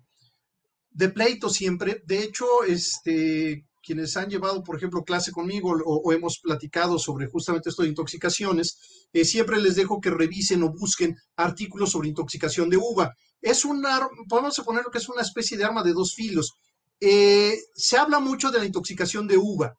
de pleito siempre. De hecho, este, quienes han llevado, por ejemplo, clase conmigo o, hemos platicado sobre justamente esto de intoxicaciones, siempre les dejo que revisen o busquen artículos sobre intoxicación de uva es una, podemos lo que es una especie de arma de dos filos. Eh, se habla mucho de la intoxicación de uva.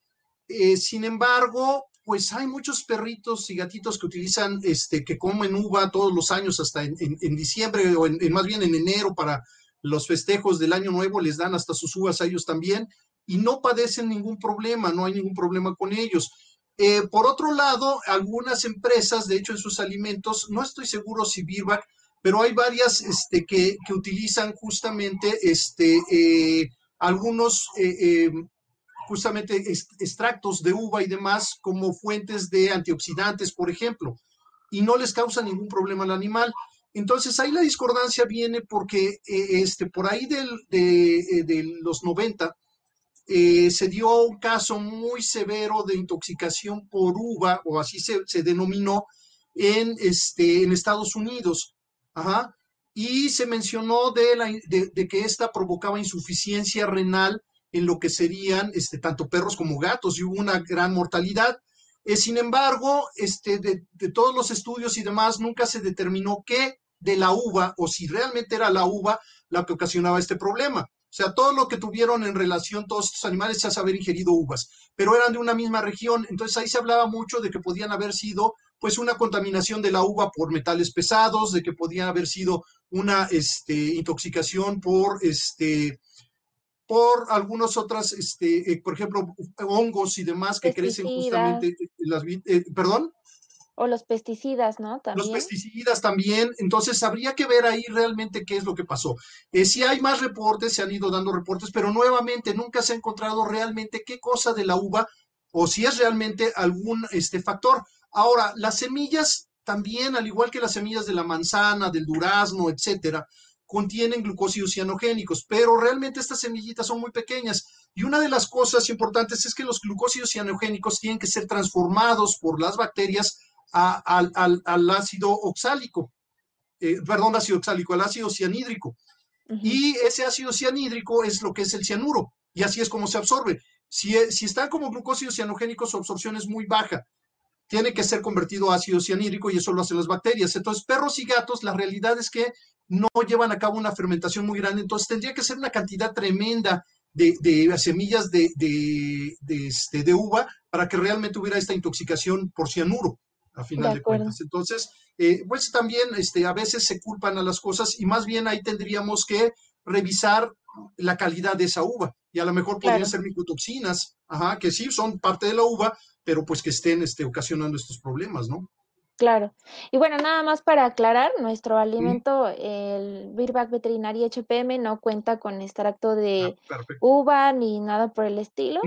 Eh, sin embargo, pues hay muchos perritos y gatitos que utilizan, este, que comen uva todos los años, hasta en, diciembre o en, más bien en enero para los festejos del año nuevo, les dan hasta sus uvas a ellos también y no padecen ningún problema, no hay ningún problema con ellos. Eh, por otro lado, algunas empresas, de hecho, en sus alimentos, no estoy seguro si Birback pero hay varias este, que, que utilizan justamente este, eh, algunos eh, em, justamente extractos de uva y demás como fuentes de antioxidantes, por ejemplo, y no les causa ningún problema al animal. Entonces ahí la discordancia viene porque eh, este, por ahí del, de, de, los 90 se dio un caso muy severo de intoxicación por uva, o así se, se denominó, en, este, en Estados Unidos. Ajá. Y se mencionó de, la, de, que esta provocaba insuficiencia renal en lo que serían este, tanto perros como gatos y hubo una gran mortalidad. Eh, sin embargo, este, de, todos los estudios y demás, nunca se determinó qué de la uva o si realmente era la uva la que ocasionaba este problema. O sea, todo lo que tuvieron en relación todos estos animales es haber ingerido uvas, pero eran de una misma región. Entonces ahí se hablaba mucho de que podían haber sido pues una contaminación de la uva por metales pesados, de que podía haber sido una este, intoxicación por este por algunas otras, este, eh, por ejemplo, hongos y demás que crecen justamente las eh, perdón. O los pesticidas, ¿no? También. Los pesticidas también. Entonces, habría que ver ahí realmente qué es lo que pasó. Eh, si hay más reportes, se han ido dando reportes, pero nuevamente nunca se ha encontrado realmente qué cosa de la uva o si es realmente algún este, factor. Ahora, las semillas también, al igual que las semillas de la manzana, del durazno, etcétera, contienen glucósidos cianogénicos, pero realmente estas semillitas son muy pequeñas. Y una de las cosas importantes es que los glucósidos cianogénicos tienen que ser transformados por las bacterias al, ácido oxálico, eh, perdón, ácido oxálico, al ácido cianhídrico. Y ese ácido cianhídrico es lo que es el cianuro, y así es como se absorbe. Si, si están como glucósidos cianogénicos, su absorción es muy baja tiene que ser convertido a ácido cianhídrico y eso lo hacen las bacterias. Entonces, perros y gatos, la realidad es que no llevan a cabo una fermentación muy grande, entonces tendría que ser una cantidad tremenda de, semillas de, este, de, uva para que realmente hubiera esta intoxicación por cianuro, a final de, cuentas. Entonces, eh, pues también este, a veces se culpan a las cosas y más bien ahí tendríamos que revisar la calidad de esa uva. Y a lo mejor podrían ser micotoxinas, ajá, que sí son parte de la uva, pero pues que estén este, ocasionando estos problemas, ¿no? Claro. Y bueno, nada más para aclarar, nuestro alimento, el Birback Veterinaria HPM, no cuenta con extracto de ah, uva ni nada por el estilo.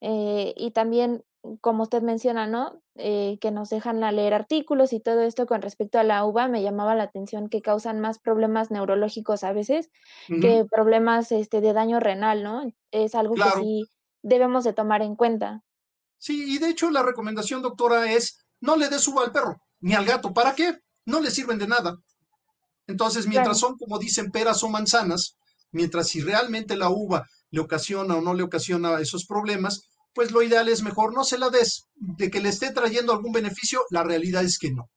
Eh, y también, como usted menciona, ¿no? Eh, que nos dejan leer artículos y todo esto con respecto a la uva, me llamaba la atención que causan más problemas neurológicos a veces que problemas este, de daño renal, ¿no? Es algo que sí debemos de tomar en cuenta. Sí, y de hecho la recomendación, doctora, es no le des uva al perro ni al gato. ¿Para qué? No le sirven de nada. Entonces, mientras son, como dicen, peras o manzanas, mientras si realmente la uva le ocasiona o no le ocasiona esos problemas, pues lo ideal es mejor no se la des. De que le esté trayendo algún beneficio, la realidad es que no.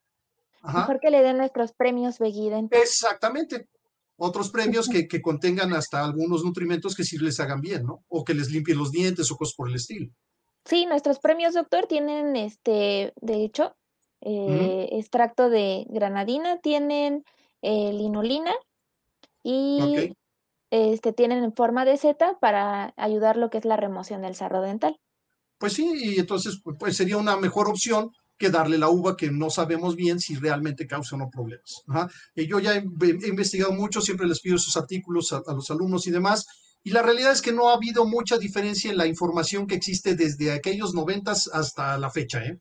Mejor que le den nuestros premios Veguida. Exactamente. Otros premios que, que, contengan hasta algunos nutrimentos que sí les hagan bien, ¿no? O que les limpien los dientes o cosas por el estilo. Sí, nuestros premios, doctor, tienen, este, de hecho, eh, extracto de granadina, tienen eh, linolina y este, tienen en forma de seta para ayudar lo que es la remoción del sarro dental. Pues sí, y entonces pues sería una mejor opción que darle la uva que no sabemos bien si realmente causa o no problemas. Y yo ya he, investigado mucho, siempre les pido esos artículos a, a los alumnos y demás, y la realidad es que no ha habido mucha diferencia en la información que existe desde aquellos noventas hasta la fecha, ¿eh?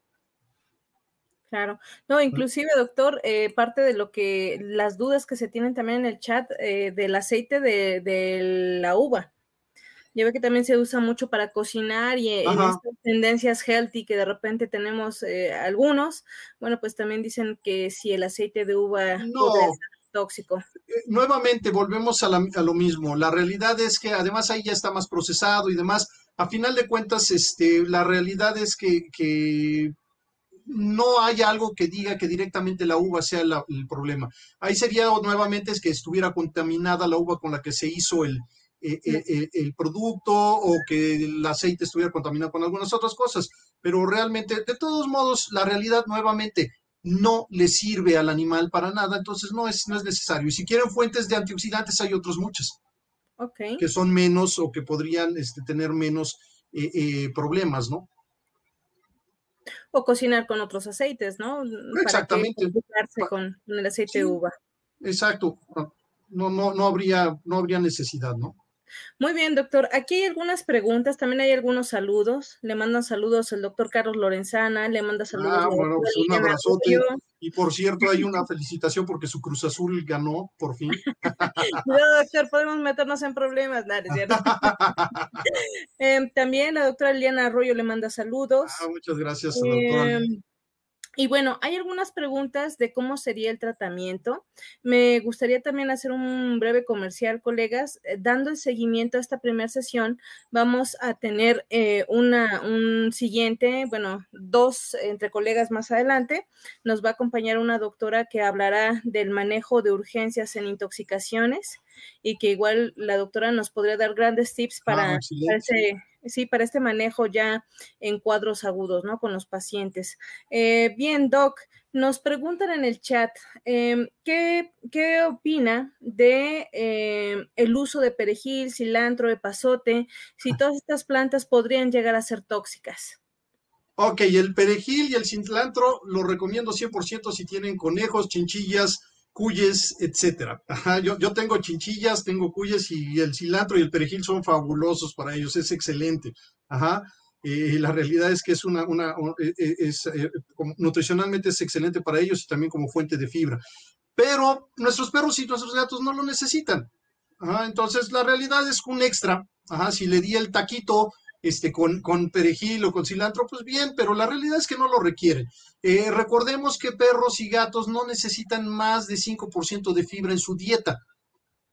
Claro, no, inclusive doctor, eh, parte de lo que las dudas que se tienen también en el chat eh, del aceite de, la uva. Yo veo que también se usa mucho para cocinar y en estas tendencias healthy que de repente tenemos eh, algunos, bueno, pues también dicen que si el aceite de uva no. tóxico. nuevamente volvemos a, a, lo mismo. La realidad es que además ahí ya está más procesado y demás. A final de cuentas, este, la realidad es que, que no hay algo que diga que directamente la uva sea el problema. Ahí sería nuevamente es que estuviera contaminada la uva con la que se hizo el, eh, eh, eh, el producto o que el aceite estuviera contaminado con algunas otras cosas. Pero realmente, de todos modos, la realidad nuevamente no le sirve al animal para nada, entonces no es, no es necesario. Y si quieren fuentes de antioxidantes, hay otras muchas. Que son menos o que podrían este, tener menos problemas, ¿no? O cocinar con otros aceites, ¿no? Exactamente. Para con, el aceite de uva. exacto. No, no, no habría, no habría necesidad, ¿no? Muy bien, doctor. Aquí hay algunas preguntas, también hay algunos saludos. Le mandan saludos el doctor Carlos Lorenzana, le manda saludos. Ah, bueno, pues un abrazote. Y por cierto, hay una felicitación porque su Cruz Azul ganó, por fin. no, doctor, podemos meternos en problemas. eh, también la doctora Eliana Arroyo le manda saludos. Ah, muchas gracias, doctora. Eh, y bueno, hay algunas preguntas de cómo sería el tratamiento. Me gustaría también hacer un breve comercial, colegas. Eh, dando el seguimiento a esta primera sesión, vamos a tener eh, una, un siguiente, bueno, dos entre colegas más adelante. Nos va a acompañar una doctora que hablará del manejo de urgencias en intoxicaciones y que igual la doctora nos podría dar grandes tips para, ah, sí, para este manejo ya en cuadros agudos, ¿no? Con los pacientes. Eh, bien, Doc, nos preguntan en el chat, em, ¿qué, ¿qué, opina de em, el uso de perejil, cilantro, epazote, si todas estas plantas podrían llegar a ser tóxicas? Ok, el perejil y el cilantro lo recomiendo 100% si tienen conejos, chinchillas, cuyes, etcétera. yo, yo tengo chinchillas, tengo cuyes y el cilantro y el perejil son fabulosos para ellos, es excelente. Ajá. Eh, la realidad es que es una, una eh, eh, es, nutricionalmente es excelente para ellos y también como fuente de fibra. Pero nuestros perros y nuestros gatos no lo necesitan. Entonces la realidad es un extra. Ajá, si le di el taquito este, con, perejil o con cilantro, pues bien, pero la realidad es que no lo requieren. Eh, recordemos que perros y gatos no necesitan más de 5% de fibra en su dieta.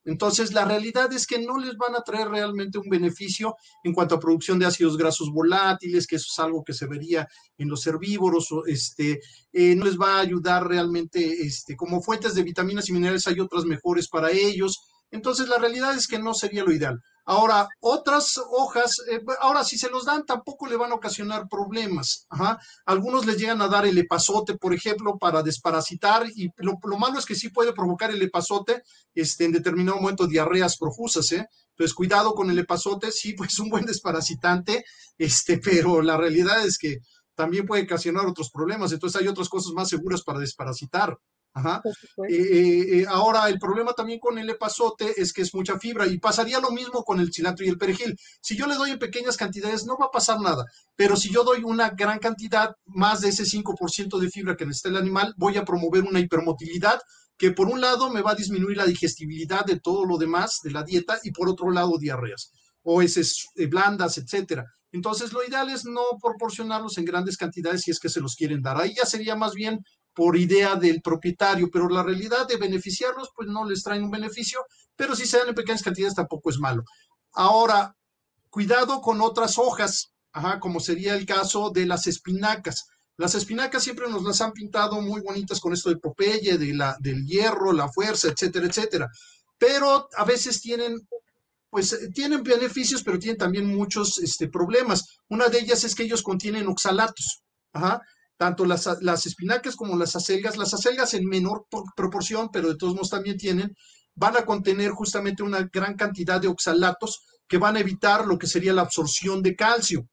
Entonces, la realidad es que no les van a traer realmente un beneficio en cuanto a producción de ácidos grasos volátiles, que eso es algo que se vería en los herbívoros, este, eh, no les va a ayudar realmente, este, como fuentes de vitaminas y minerales hay otras mejores para ellos. Entonces, la realidad es que no sería lo ideal. Ahora, otras hojas, eh, ahora si se los dan tampoco le van a ocasionar problemas. Algunos les llegan a dar el epazote, por ejemplo, para desparasitar y lo, malo es que sí puede provocar el epazote este, en determinado momento diarreas profusas. ¿eh? Entonces, cuidado con el epazote, sí, pues un buen desparasitante, este, pero la realidad es que también puede ocasionar otros problemas. Entonces hay otras cosas más seguras para desparasitar. Ajá. Eh, eh, eh, ahora, el problema también con el epazote es que es mucha fibra y pasaría lo mismo con el cilantro y el perejil. Si yo le doy en pequeñas cantidades, no va a pasar nada, pero si yo doy una gran cantidad, más de ese 5% de fibra que necesita el animal, voy a promover una hipermotilidad que por un lado me va a disminuir la digestibilidad de todo lo demás de la dieta y por otro lado diarreas o heces blandas, etcétera. Entonces, lo ideal es no proporcionarlos en grandes cantidades si es que se los quieren dar. Ahí ya sería más bien por idea del propietario, pero la realidad de beneficiarlos, pues no les traen un beneficio, pero si se dan en pequeñas cantidades tampoco es malo. Ahora, cuidado con otras hojas, como sería el caso de las espinacas. Las espinacas siempre nos las han pintado muy bonitas con esto de Popeye, de la, del hierro, la fuerza, etcétera, etcétera. Pero a veces tienen, pues tienen beneficios, pero tienen también muchos este, problemas. Una de ellas es que ellos contienen oxalatos. Ajá tanto las, las espinacas como las acelgas, las acelgas en menor proporción, pero de todos modos también tienen, van a contener justamente una gran cantidad de oxalatos que van a evitar lo que sería la absorción de calcio.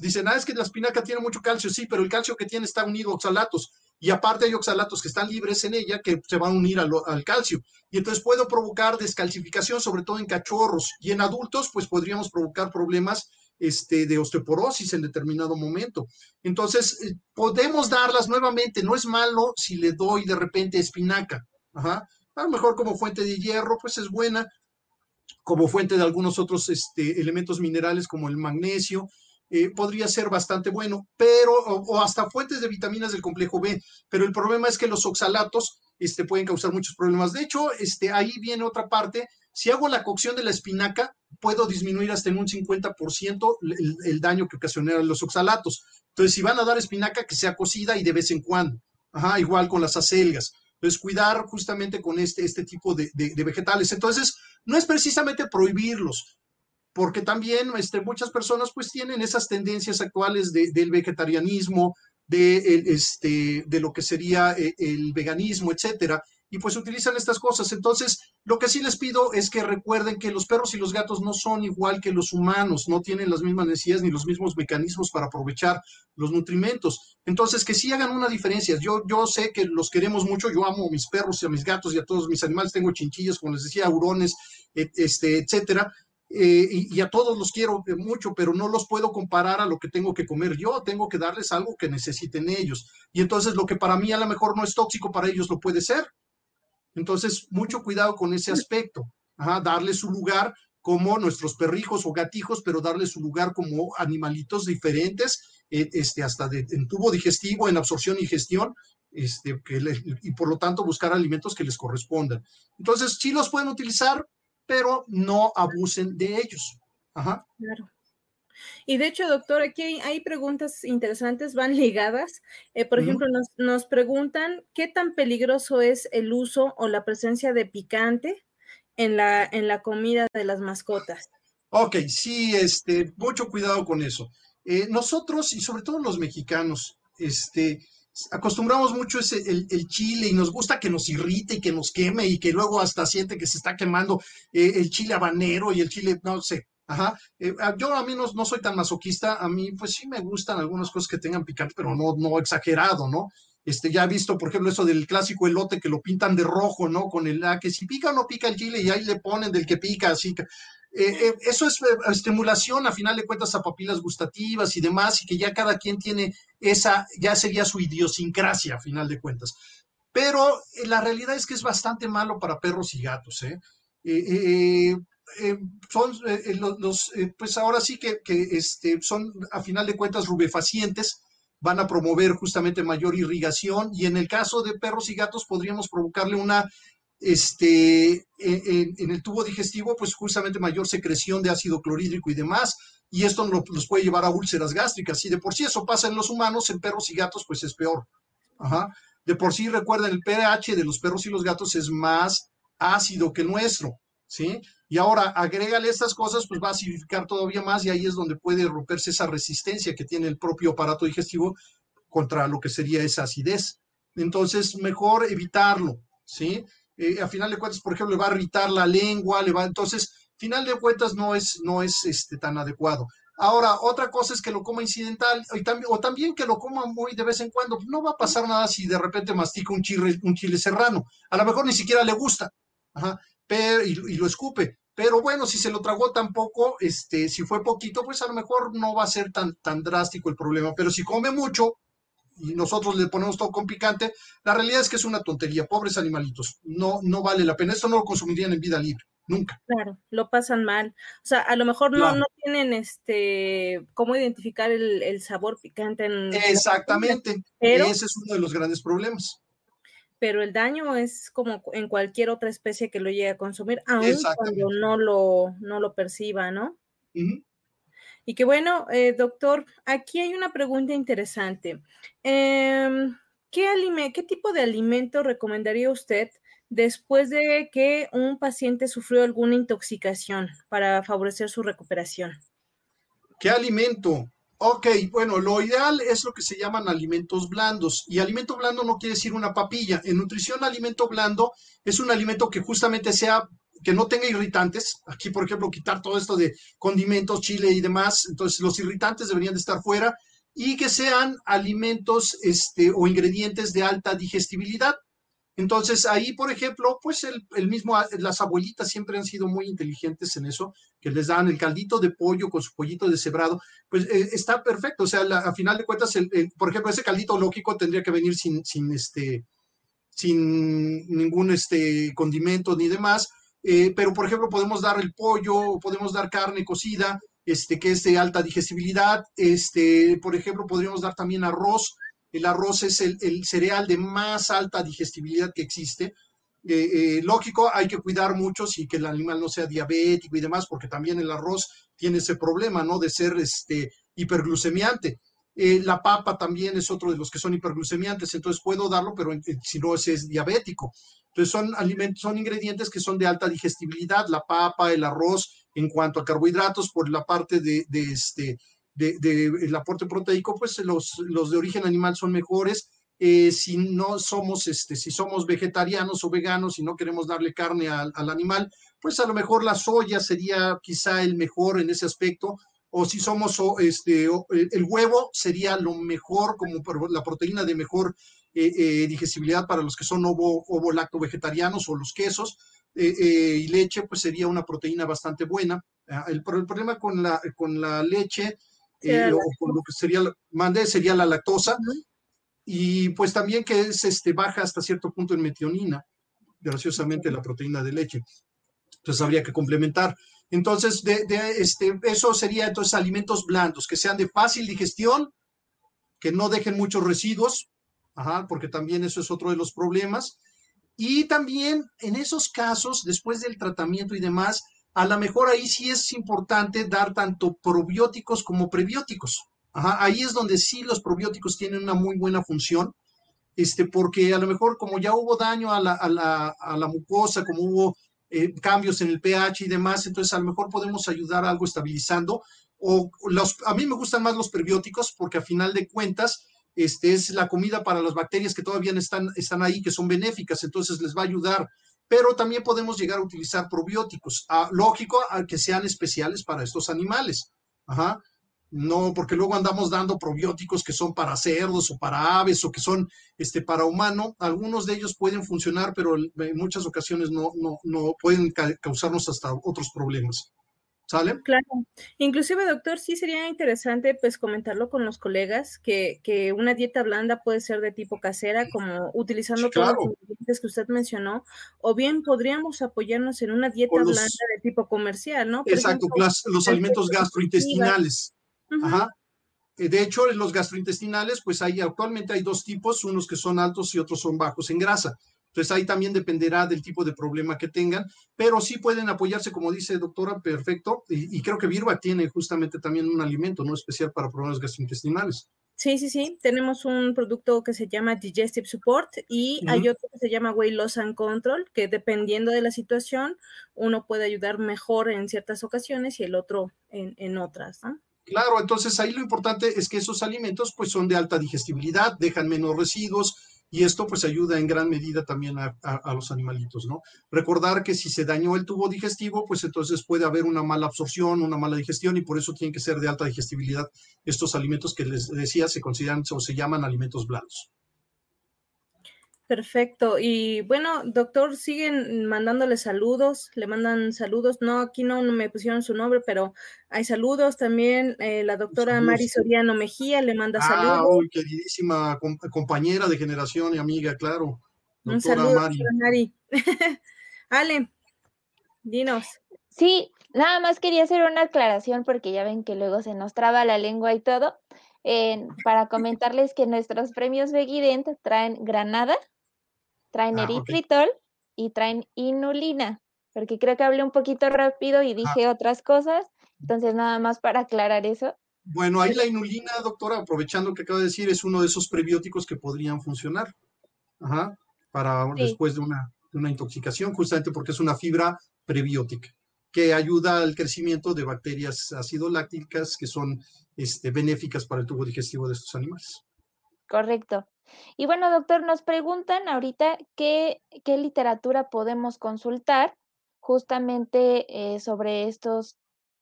Dicen, ah, es que la espinaca tiene mucho calcio, sí, pero el calcio que tiene está unido a oxalatos. Y aparte hay oxalatos que están libres en ella que se van a unir al, al calcio. Y entonces puedo provocar descalcificación, sobre todo en cachorros. Y en adultos, pues podríamos provocar problemas este, de osteoporosis en determinado momento. Entonces, eh, podemos darlas nuevamente, no es malo si le doy de repente espinaca. A lo mejor como fuente de hierro, pues es buena, como fuente de algunos otros este, elementos minerales como el magnesio, eh, podría ser bastante bueno, pero, o, hasta fuentes de vitaminas del complejo B, pero el problema es que los oxalatos este, pueden causar muchos problemas. De hecho, este, ahí viene otra parte si hago la cocción de la espinaca, puedo disminuir hasta en un 50% el, el daño que ocasionan los oxalatos. Entonces, si van a dar espinaca, que sea cocida y de vez en cuando. Ajá, igual con las acelgas. Entonces, cuidar justamente con este, este tipo de, vegetales. Entonces, no es precisamente prohibirlos, porque también este, muchas personas pues tienen esas tendencias actuales del vegetarianismo, de, este, de lo que sería eh, el veganismo, etcétera, y pues utilizan estas cosas. Entonces, lo que sí les pido es que recuerden que los perros y los gatos no son igual que los humanos, no tienen las mismas necesidades ni los mismos mecanismos para aprovechar los nutrimentos. Entonces, que sí hagan una diferencia. Yo, yo sé que los queremos mucho, yo amo a mis perros y a mis gatos y a todos mis animales, tengo chinchillas, como les decía, hurones, este, etcétera. Eh, y, y, a todos los quiero mucho, pero no los puedo comparar a lo que tengo que comer yo, tengo que darles algo que necesiten ellos. Y entonces lo que para mí a lo mejor no es tóxico, para ellos lo puede ser. Entonces, mucho cuidado con ese aspecto. Darle su lugar como nuestros perrijos o gatijos, pero darle su lugar como animalitos diferentes, eh, este, hasta de, en tubo digestivo, en absorción y gestión, este, que y por lo tanto buscar alimentos que les correspondan. Entonces, sí los pueden utilizar, pero no abusen de ellos. Ajá. Claro. Y de hecho, doctor, aquí hay, preguntas interesantes, van ligadas. Eh, por uh -huh. ejemplo, nos, nos, preguntan qué tan peligroso es el uso o la presencia de picante en la, en la comida de las mascotas. Ok, sí, este, mucho cuidado con eso. Eh, nosotros, y sobre todo los mexicanos, este, acostumbramos mucho ese, el, el, chile y nos gusta que nos irrite y que nos queme y que luego hasta siente que se está quemando eh, el chile habanero y el chile, no sé, Ajá. Eh, yo a mí no, no, soy tan masoquista, a mí pues sí me gustan algunas cosas que tengan picante, pero no, no exagerado, ¿no? Este, ya he visto, por ejemplo, eso del clásico elote que lo pintan de rojo, ¿no? Con el, ah, que si pica o no pica el chile y ahí le ponen del que pica, así que... Eh, eh, eso es estimulación, a final de cuentas, a papilas gustativas y demás, y que ya cada quien tiene esa, ya sería su idiosincrasia, a final de cuentas. Pero la realidad es que es bastante malo para perros y gatos, ¿eh? Eh, son eh, los, los eh, pues ahora sí que, que, este, son a final de cuentas rubefacientes, van a promover justamente mayor irrigación y en el caso de perros y gatos podríamos provocarle una, este, en, el tubo digestivo, pues justamente mayor secreción de ácido clorhídrico y demás, y esto lo, los puede llevar a úlceras gástricas, y de por sí eso pasa en los humanos, en perros y gatos, pues es peor. De por sí, recuerden, el pH de los perros y los gatos es más ácido que el nuestro, ¿sí? Y ahora agrégale estas cosas, pues va a acidificar todavía más y ahí es donde puede romperse esa resistencia que tiene el propio aparato digestivo contra lo que sería esa acidez. Entonces, mejor evitarlo, ¿sí? Eh, a final de cuentas, por ejemplo, le va a irritar la lengua, le va, entonces, final de cuentas no es, no es este, tan adecuado. Ahora, otra cosa es que lo coma incidental o también que lo coma muy de vez en cuando. No va a pasar nada si de repente mastica un chile, un chile serrano. A lo mejor ni siquiera le gusta. Ajá, pero, y lo escupe pero bueno, si se lo tragó tampoco, este, si fue poquito, pues a lo mejor no va a ser tan, tan drástico el problema. Pero si come mucho y nosotros le ponemos todo con picante, la realidad es que es una tontería. Pobres animalitos, no, no vale la pena. Esto no lo consumirían en vida libre, nunca. Claro, lo pasan mal. O sea, a lo mejor no, claro. no tienen este cómo identificar el, el sabor picante. En Exactamente. Pero, ese es uno de los grandes problemas pero el daño es como en cualquier otra especie que lo llegue a consumir, aun cuando no lo, no lo perciba, ¿no? Uh -huh. Y que bueno, eh, doctor, aquí hay una pregunta interesante. Eh, ¿qué, ¿Qué tipo de alimento recomendaría usted después de que un paciente sufrió alguna intoxicación para favorecer su recuperación? ¿Qué alimento? Ok, bueno, lo ideal es lo que se llaman alimentos blandos. Y alimento blando no quiere decir una papilla. En nutrición, alimento blando es un alimento que justamente sea, que no tenga irritantes. Aquí, por ejemplo, quitar todo esto de condimentos, chile y demás. Entonces, los irritantes deberían de estar fuera y que sean alimentos este, o ingredientes de alta digestibilidad. Entonces, ahí, por ejemplo, pues el, el, mismo, las abuelitas siempre han sido muy inteligentes en eso, que les dan el caldito de pollo con su pollito deshebrado, pues eh, está perfecto. O sea, la, a final de cuentas, el, el, por ejemplo, ese caldito lógico tendría que venir sin, sin este, sin ningún este condimento ni demás. Eh, pero, por ejemplo, podemos dar el pollo, podemos dar carne cocida, este, que es de alta digestibilidad. Este, por ejemplo, podríamos dar también arroz el arroz es el, cereal de más alta digestibilidad que existe. Eh, eh, lógico, hay que cuidar mucho si que el animal no sea diabético y demás, porque también el arroz tiene ese problema, ¿no? De ser este, hiperglucemiante. Eh, la papa también es otro de los que son hiperglucemiantes, entonces puedo darlo, pero si no es, es diabético. Entonces son alimentos, son ingredientes que son de alta digestibilidad, la papa, el arroz, en cuanto a carbohidratos, por la parte de, de este, de, de, el aporte proteico, pues los, los de origen animal son mejores. eh, si no somos, este, si somos vegetarianos o veganos y no queremos darle carne al, animal, pues a lo mejor la soya sería quizá el mejor en ese aspecto, o si somos este, el huevo sería lo mejor como la proteína de mejor eh, eh, digestibilidad para los que son ovo, ovo lacto vegetarianos o los quesos, y leche pues sería una proteína bastante buena. Ah, el, el, problema con la, con la leche o con lo que sería, sería la lactosa, y pues también que es este, baja hasta cierto punto en metionina, graciosamente la proteína de leche. Entonces habría que complementar. Entonces, de, este, eso sería entonces alimentos blandos, que sean de fácil digestión, que no dejen muchos residuos, porque también eso es otro de los problemas. Y también en esos casos, después del tratamiento y demás, a lo mejor ahí sí es importante dar tanto probióticos como prebióticos ahí es donde sí los probióticos tienen una muy buena función, este, porque a lo mejor como ya hubo daño a la, a la, a la mucosa, como hubo eh, cambios en el pH y demás, entonces a lo mejor podemos ayudar algo estabilizando. O los, a mí me gustan más los prebióticos porque a final de cuentas este, es la comida para las bacterias que todavía están, están ahí, que son benéficas, entonces les va a ayudar. Pero también podemos llegar a utilizar probióticos. Ah, lógico, a que sean especiales para estos animales. Ajá no, porque luego andamos dando probióticos que son para cerdos o para aves o que son este, para humano. Algunos de ellos pueden funcionar, pero en muchas ocasiones no, no, no pueden causarnos hasta otros problemas. ¿Sale? Claro. Inclusive, doctor, sí sería interesante pues comentarlo con los colegas que, que una dieta blanda puede ser de tipo casera, como utilizando todos los ingredientes que usted mencionó, o bien podríamos apoyarnos en una dieta blanda de tipo comercial, ¿no? exacto, los alimentos gastrointestinales. Ajá. Eh, de hecho, en los gastrointestinales, pues hay actualmente hay dos tipos, unos que son altos y otros son bajos en grasa. Entonces ahí también dependerá del tipo de problema que tengan, pero sí pueden apoyarse, como dice doctora, perfecto. Y, creo que Virba tiene justamente también un alimento no especial para problemas gastrointestinales. Sí, sí, sí. Tenemos un producto que se llama Digestive Support y hay otro que se llama Weight Loss and Control, que dependiendo de la situación, uno puede ayudar mejor en ciertas ocasiones y el otro en, en otras. ¿no? Claro, entonces ahí lo importante es que esos alimentos pues son de alta digestibilidad, dejan menos residuos y esto pues ayuda en gran medida también a, los animalitos, ¿no? Recordar que si se dañó el tubo digestivo, pues entonces puede haber una mala absorción, una mala digestión y por eso tienen que ser de alta digestibilidad estos alimentos que les decía se consideran o se llaman alimentos blandos. Perfecto. Y bueno, doctor, siguen mandándole saludos, le mandan saludos. No, aquí no, me pusieron su nombre, pero hay saludos también. Eh, la doctora Mari Soriano Mejía le manda ah, saludos. queridísima compañera de generación y amiga, claro. Un saludo, Mari. Mari. Ale, dinos. Sí, nada más quería hacer una aclaración porque ya ven que luego se nos traba la lengua y todo. para comentarles que nuestros premios Begident traen granada, traen ah, eritritol y traen inulina, porque creo que hablé un poquito rápido y ah. dije otras cosas, entonces nada más para aclarar eso. Bueno, ahí la inulina, doctora, aprovechando que acabo de decir, es uno de esos prebióticos que podrían funcionar Ajá, para después de una, de una intoxicación, justamente porque es una fibra prebiótica que ayuda al crecimiento de bacterias ácido lácticas que son este, benéficas para el tubo digestivo de estos animales. Correcto. Y bueno, doctor, nos preguntan ahorita qué, qué literatura podemos consultar justamente eh, sobre estos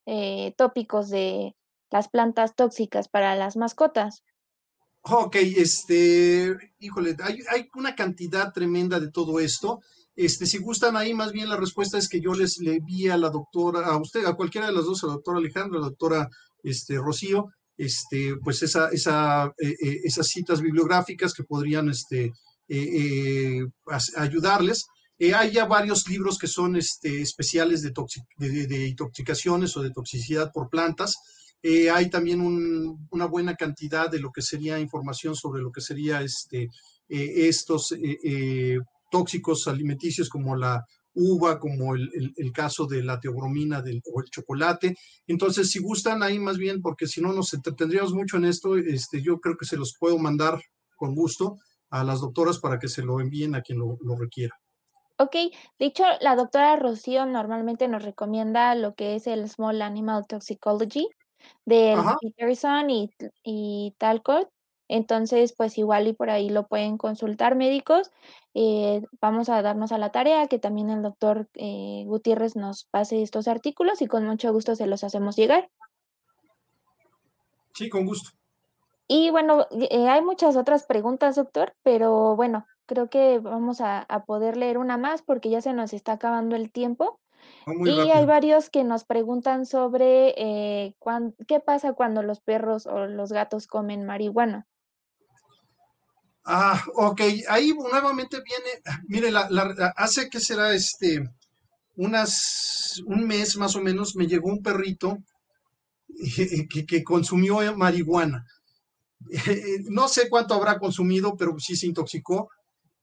eh, tópicos de las plantas tóxicas para las mascotas. Ok, este, híjole, hay, una cantidad tremenda de todo esto. Este, si gustan ahí, más bien la respuesta es que yo les le vi a la doctora, a usted, a cualquiera de las dos, a la doctora Alejandra, a la doctora este, Rocío, este, pues esa, esa, eh, eh, esas citas bibliográficas que podrían este, eh, ayudarles. hay ya varios libros que son este, especiales de, de, intoxicaciones o de toxicidad por plantas. hay también una buena cantidad de lo que sería información sobre lo que sería este, estos tóxicos alimenticios como la uva, como el, caso de la teobromina del, o el chocolate. Entonces, si gustan ahí más bien, porque si no nos entretendríamos mucho en esto, este, yo creo que se los puedo mandar con gusto a las doctoras para que se lo envíen a quien lo, requiera. Ok, de hecho, la doctora Rocío normalmente nos recomienda lo que es el Small Animal Toxicology del Peterson y, y Talcott. Entonces, pues igual y por ahí lo pueden consultar médicos. Eh, vamos a darnos a la tarea que también el doctor eh, Gutiérrez nos pase estos artículos y con mucho gusto se los hacemos llegar. Sí, con gusto. Y bueno, eh, hay muchas otras preguntas, doctor, pero bueno, creo que vamos a, poder leer una más porque ya se nos está acabando el tiempo. Ah, y hay varios que nos preguntan sobre qué pasa cuando los perros o los gatos comen marihuana. Ah, ok, ahí nuevamente viene, mire, la, hace que será este, unas, un mes más o menos, me llegó un perrito que, que consumió marihuana. no sé cuánto habrá consumido, pero sí se intoxicó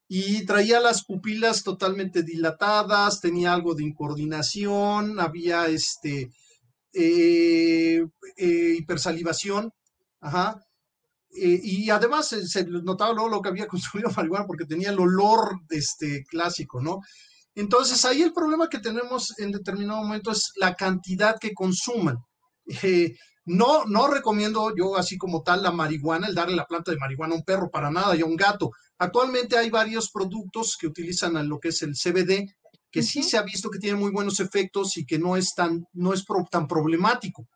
y traía las pupilas totalmente dilatadas, tenía algo de incoordinación, había este eh, eh, hipersalivación, ajá, eh, y además se, notaba luego lo que había consumido marihuana porque tenía el olor este, clásico, ¿no? Entonces ahí el problema que tenemos en determinado momento es la cantidad que consuman. Eh, no, no recomiendo yo así como tal la marihuana, el darle la planta de marihuana a un perro para nada y a un gato. Actualmente hay varios productos que utilizan lo que es el CBD, que sí se ha visto que tiene muy buenos efectos y que no es tan, no es tan problemático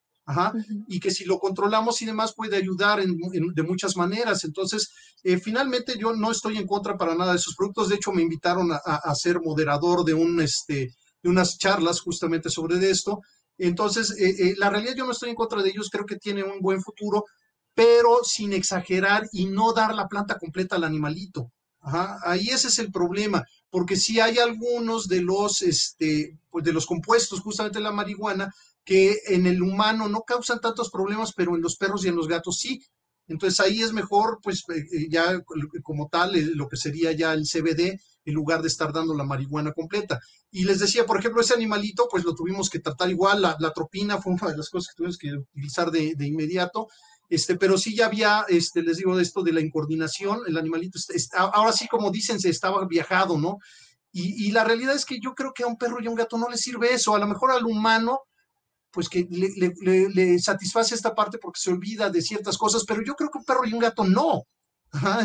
y que si lo controlamos y demás puede ayudar de muchas maneras. Entonces, eh, finalmente yo no estoy en contra para nada de esos productos. De hecho, me invitaron a, ser moderador de, un, este, de unas charlas justamente sobre esto. Entonces, eh, eh, la realidad yo no estoy en contra de ellos, creo que tiene un buen futuro, pero sin exagerar y no dar la planta completa al animalito. Ahí ese es el problema, porque si hay algunos de los, este, pues de los compuestos, justamente la marihuana, que en el humano no causan tantos problemas, pero en los perros y en los gatos sí. Entonces ahí es mejor, pues eh, eh, ya como tal, eh, lo que sería ya el CBD, en lugar de estar dando la marihuana completa. Y les decía, por ejemplo, ese animalito, pues lo tuvimos que tratar igual, la, tropina fue una de las cosas que tuvimos que utilizar de, inmediato, este, pero sí ya había, este, les digo de esto de la incoordinación, el animalito, ahora sí como dicen, se estaba viajado, ¿no? Y, y, la realidad es que yo creo que a un perro y a un gato no les sirve eso, a lo mejor al humano pues que le, satisface esta parte porque se olvida de ciertas cosas, pero yo creo que un perro y un gato no.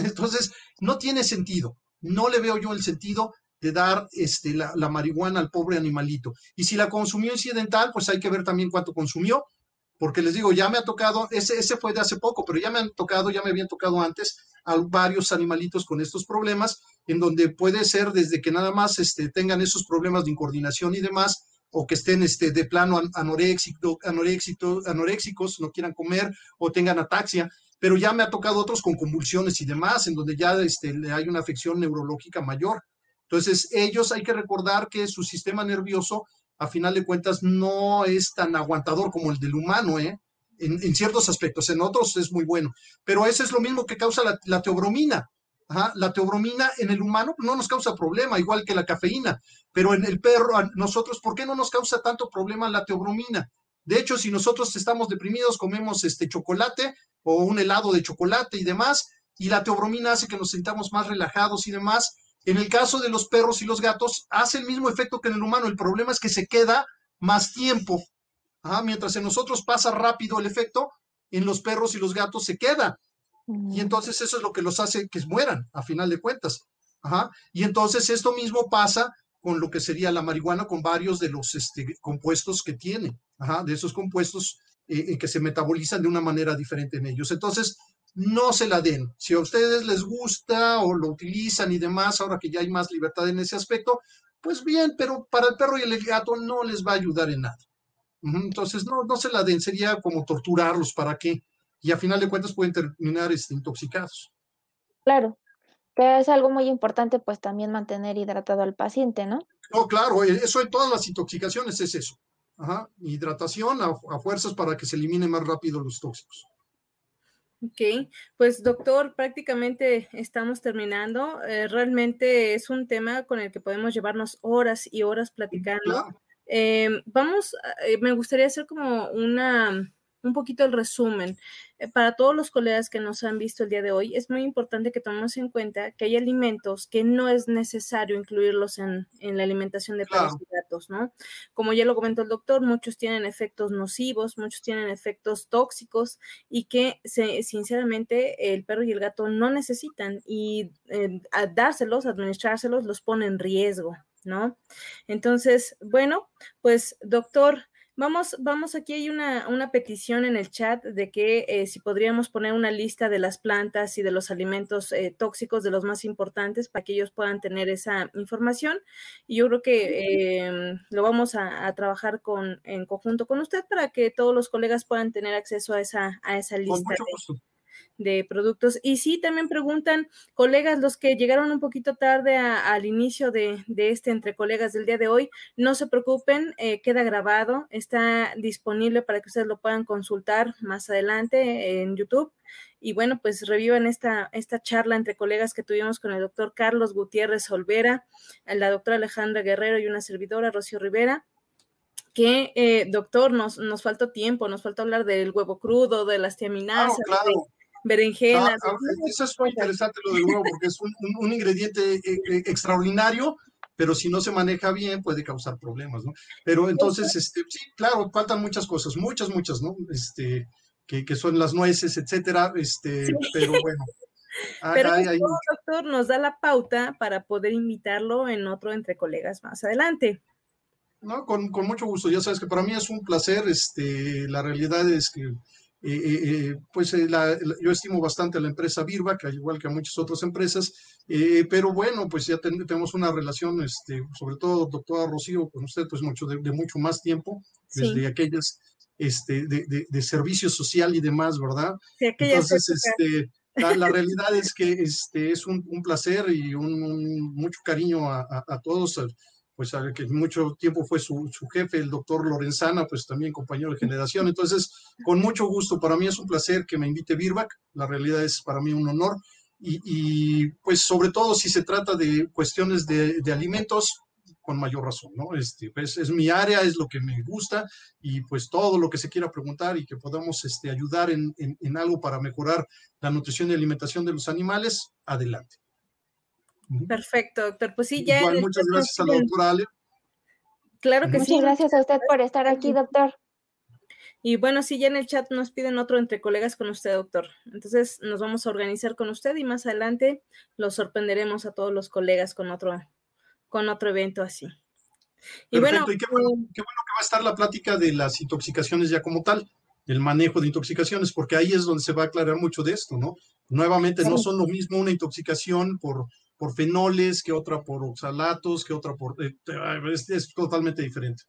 Entonces, no tiene sentido. No le veo yo el sentido de dar este, la, marihuana al pobre animalito. Y si la consumió incidental, pues hay que ver también cuánto consumió, porque les digo, ya me ha tocado, ese, ese fue de hace poco, pero ya me han tocado, ya me habían tocado antes a varios animalitos con estos problemas, en donde puede ser desde que nada más este, tengan esos problemas de incoordinación y demás, o que estén este, de plano anoréxico, anoréxicos, no quieran comer o tengan ataxia, pero ya me ha tocado otros con convulsiones y demás, en donde ya este, hay una afección neurológica mayor. Entonces, ellos hay que recordar que su sistema nervioso, a final de cuentas, no es tan aguantador como el del humano, ¿eh? En, ciertos aspectos, en otros es muy bueno. Pero eso es lo mismo que causa la, la teobromina. La teobromina en el humano no nos causa problema, igual que la cafeína, pero en el perro, a nosotros, ¿por qué no nos causa tanto problema la teobromina? De hecho, si nosotros estamos deprimidos, comemos este chocolate o un helado de chocolate y demás, y la teobromina hace que nos sintamos más relajados y demás. En el caso de los perros y los gatos, hace el mismo efecto que en el humano. El problema es que se queda más tiempo. mientras en nosotros pasa rápido el efecto, en los perros y los gatos se queda. Y entonces eso es lo que los hace que mueran, a final de cuentas. Ajá. Y entonces esto mismo pasa con lo que sería la marihuana, con varios de los este, compuestos que tiene, Ajá, de esos compuestos eh, eh, que se metabolizan de una manera diferente en ellos. Entonces, no se la den. Si a ustedes les gusta o lo utilizan y demás, ahora que ya hay más libertad en ese aspecto, pues bien, pero para el perro y el gato no les va a ayudar en nada. Entonces, no, no se la den, sería como torturarlos, ¿para qué? Y a final de cuentas pueden terminar este, intoxicados. Claro, que es algo muy importante pues también mantener hidratado al paciente, ¿no? No, claro, eh, eso en todas las intoxicaciones es eso. Ajá, hidratación a, fuerzas para que se eliminen más rápido los tóxicos. Ok, pues doctor, prácticamente estamos terminando. Eh, realmente es un tema con el que podemos llevarnos horas y horas platicando. Vamos, eh, me gustaría hacer como una un poquito el resumen. Eh, para todos los colegas que nos han visto el día de hoy, es muy importante que tomemos en cuenta que hay alimentos que no es necesario incluirlos en, la alimentación de perros y gatos, ¿no? Como ya lo comentó el doctor, muchos tienen efectos nocivos, muchos tienen efectos tóxicos y que sinceramente el perro y el gato no necesitan y eh, dárselos, administrárselos, los pone en riesgo, ¿no? Entonces, bueno, pues doctor, Vamos, vamos, aquí hay una, una petición en el chat de que eh, si podríamos poner una lista de las plantas y de los alimentos eh, tóxicos, de los más importantes, para que ellos puedan tener esa información. Y yo creo que em, lo vamos a, trabajar con, en conjunto con usted para que todos los colegas puedan tener acceso a esa, a esa lista de productos. Y sí, también preguntan, colegas, los que llegaron un poquito tarde al inicio de, este entre colegas del día de hoy, no se preocupen, eh, queda grabado, está disponible para que ustedes lo puedan consultar más adelante en YouTube. Y bueno, pues revivan esta, esta charla entre colegas que tuvimos con el doctor Carlos Gutiérrez Olvera, la doctora Alejandra Guerrero y una servidora, Rocío Rivera que, eh, doctor, nos, nos faltó tiempo, nos falta hablar del huevo crudo, de las tiaminasas, berenjenas. Ah, ah, eso es muy interesante lo del huevo, porque es un, ingrediente eh, eh, extraordinario, pero si no se maneja bien puede causar problemas, ¿no? Pero entonces, este, sí, claro, faltan muchas cosas, muchas, muchas, ¿no? Este, que, que son las nueces, etcétera, este, pero bueno. Pero el doctor nos da la pauta para poder invitarlo en otro entre colegas más adelante. No, con, con, mucho gusto. Ya sabes que para mí es un placer. Este, la realidad es que eh, eh, eh, pues yo estimo bastante a la empresa Virba, que al igual que a muchas otras empresas, pero bueno, pues ya tenemos una relación, este, sobre todo, doctora Rocío, con usted, pues mucho de, mucho más tiempo, desde aquellas este, de, de, servicio social y demás, ¿verdad? Sí, Entonces, este, la, realidad es que este, es un, un placer y un, mucho cariño a, a, a todos pues que mucho tiempo fue su, jefe, el doctor Lorenzana, pues también compañero de generación. Entonces, con mucho gusto, para mí es un placer que me invite Birbac, la realidad es para mí un honor. Y, pues sobre todo si se trata de cuestiones de, alimentos, con mayor razón, ¿no? Este, pues es mi área, es lo que me gusta y pues todo lo que se quiera preguntar y que podamos este, ayudar en, en algo para mejorar la nutrición y alimentación de los animales, adelante. Perfecto, doctor. Pues sí, ya. muchas gracias a la doctora Ale. Claro que sí. Muchas gracias a usted por estar aquí, doctor. Y bueno, sí, ya en el chat nos piden otro entre colegas con usted, doctor. Entonces nos vamos a organizar con usted y más adelante los sorprenderemos a todos los colegas con otro, con otro evento así. Y bueno, y qué bueno, qué bueno que va a estar la plática de las intoxicaciones ya como tal, el manejo de intoxicaciones, porque ahí es donde se va a aclarar mucho de esto, ¿no? Nuevamente, no son lo mismo una intoxicación por por fenoles, que otra por oxalatos, que otra por... Eh, es, totalmente diferente.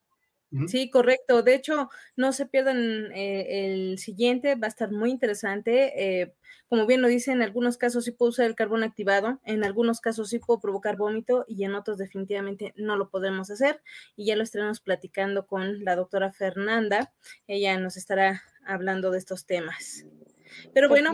Sí, correcto. De hecho, no se pierdan eh, el siguiente, va a estar muy interesante. Eh, como bien lo dice, en algunos casos sí puedo usar el carbón activado, en algunos casos sí puedo provocar vómito y en otros definitivamente no lo podemos hacer. Y ya lo estaremos platicando con la doctora Fernanda. Ella nos estará hablando de estos temas. Pero bueno,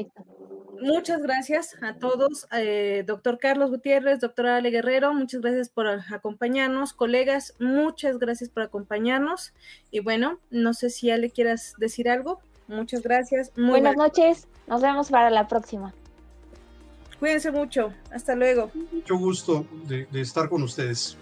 muchas gracias a todos, eh, doctor Carlos Gutiérrez, doctora Ale Guerrero, muchas gracias por acompañarnos, colegas, muchas gracias por acompañarnos. Y bueno, no sé si Ale quieras decir algo. Muchas gracias. Buenas noches, nos vemos para la próxima. Cuídense mucho, hasta luego. Mucho gusto de estar con ustedes.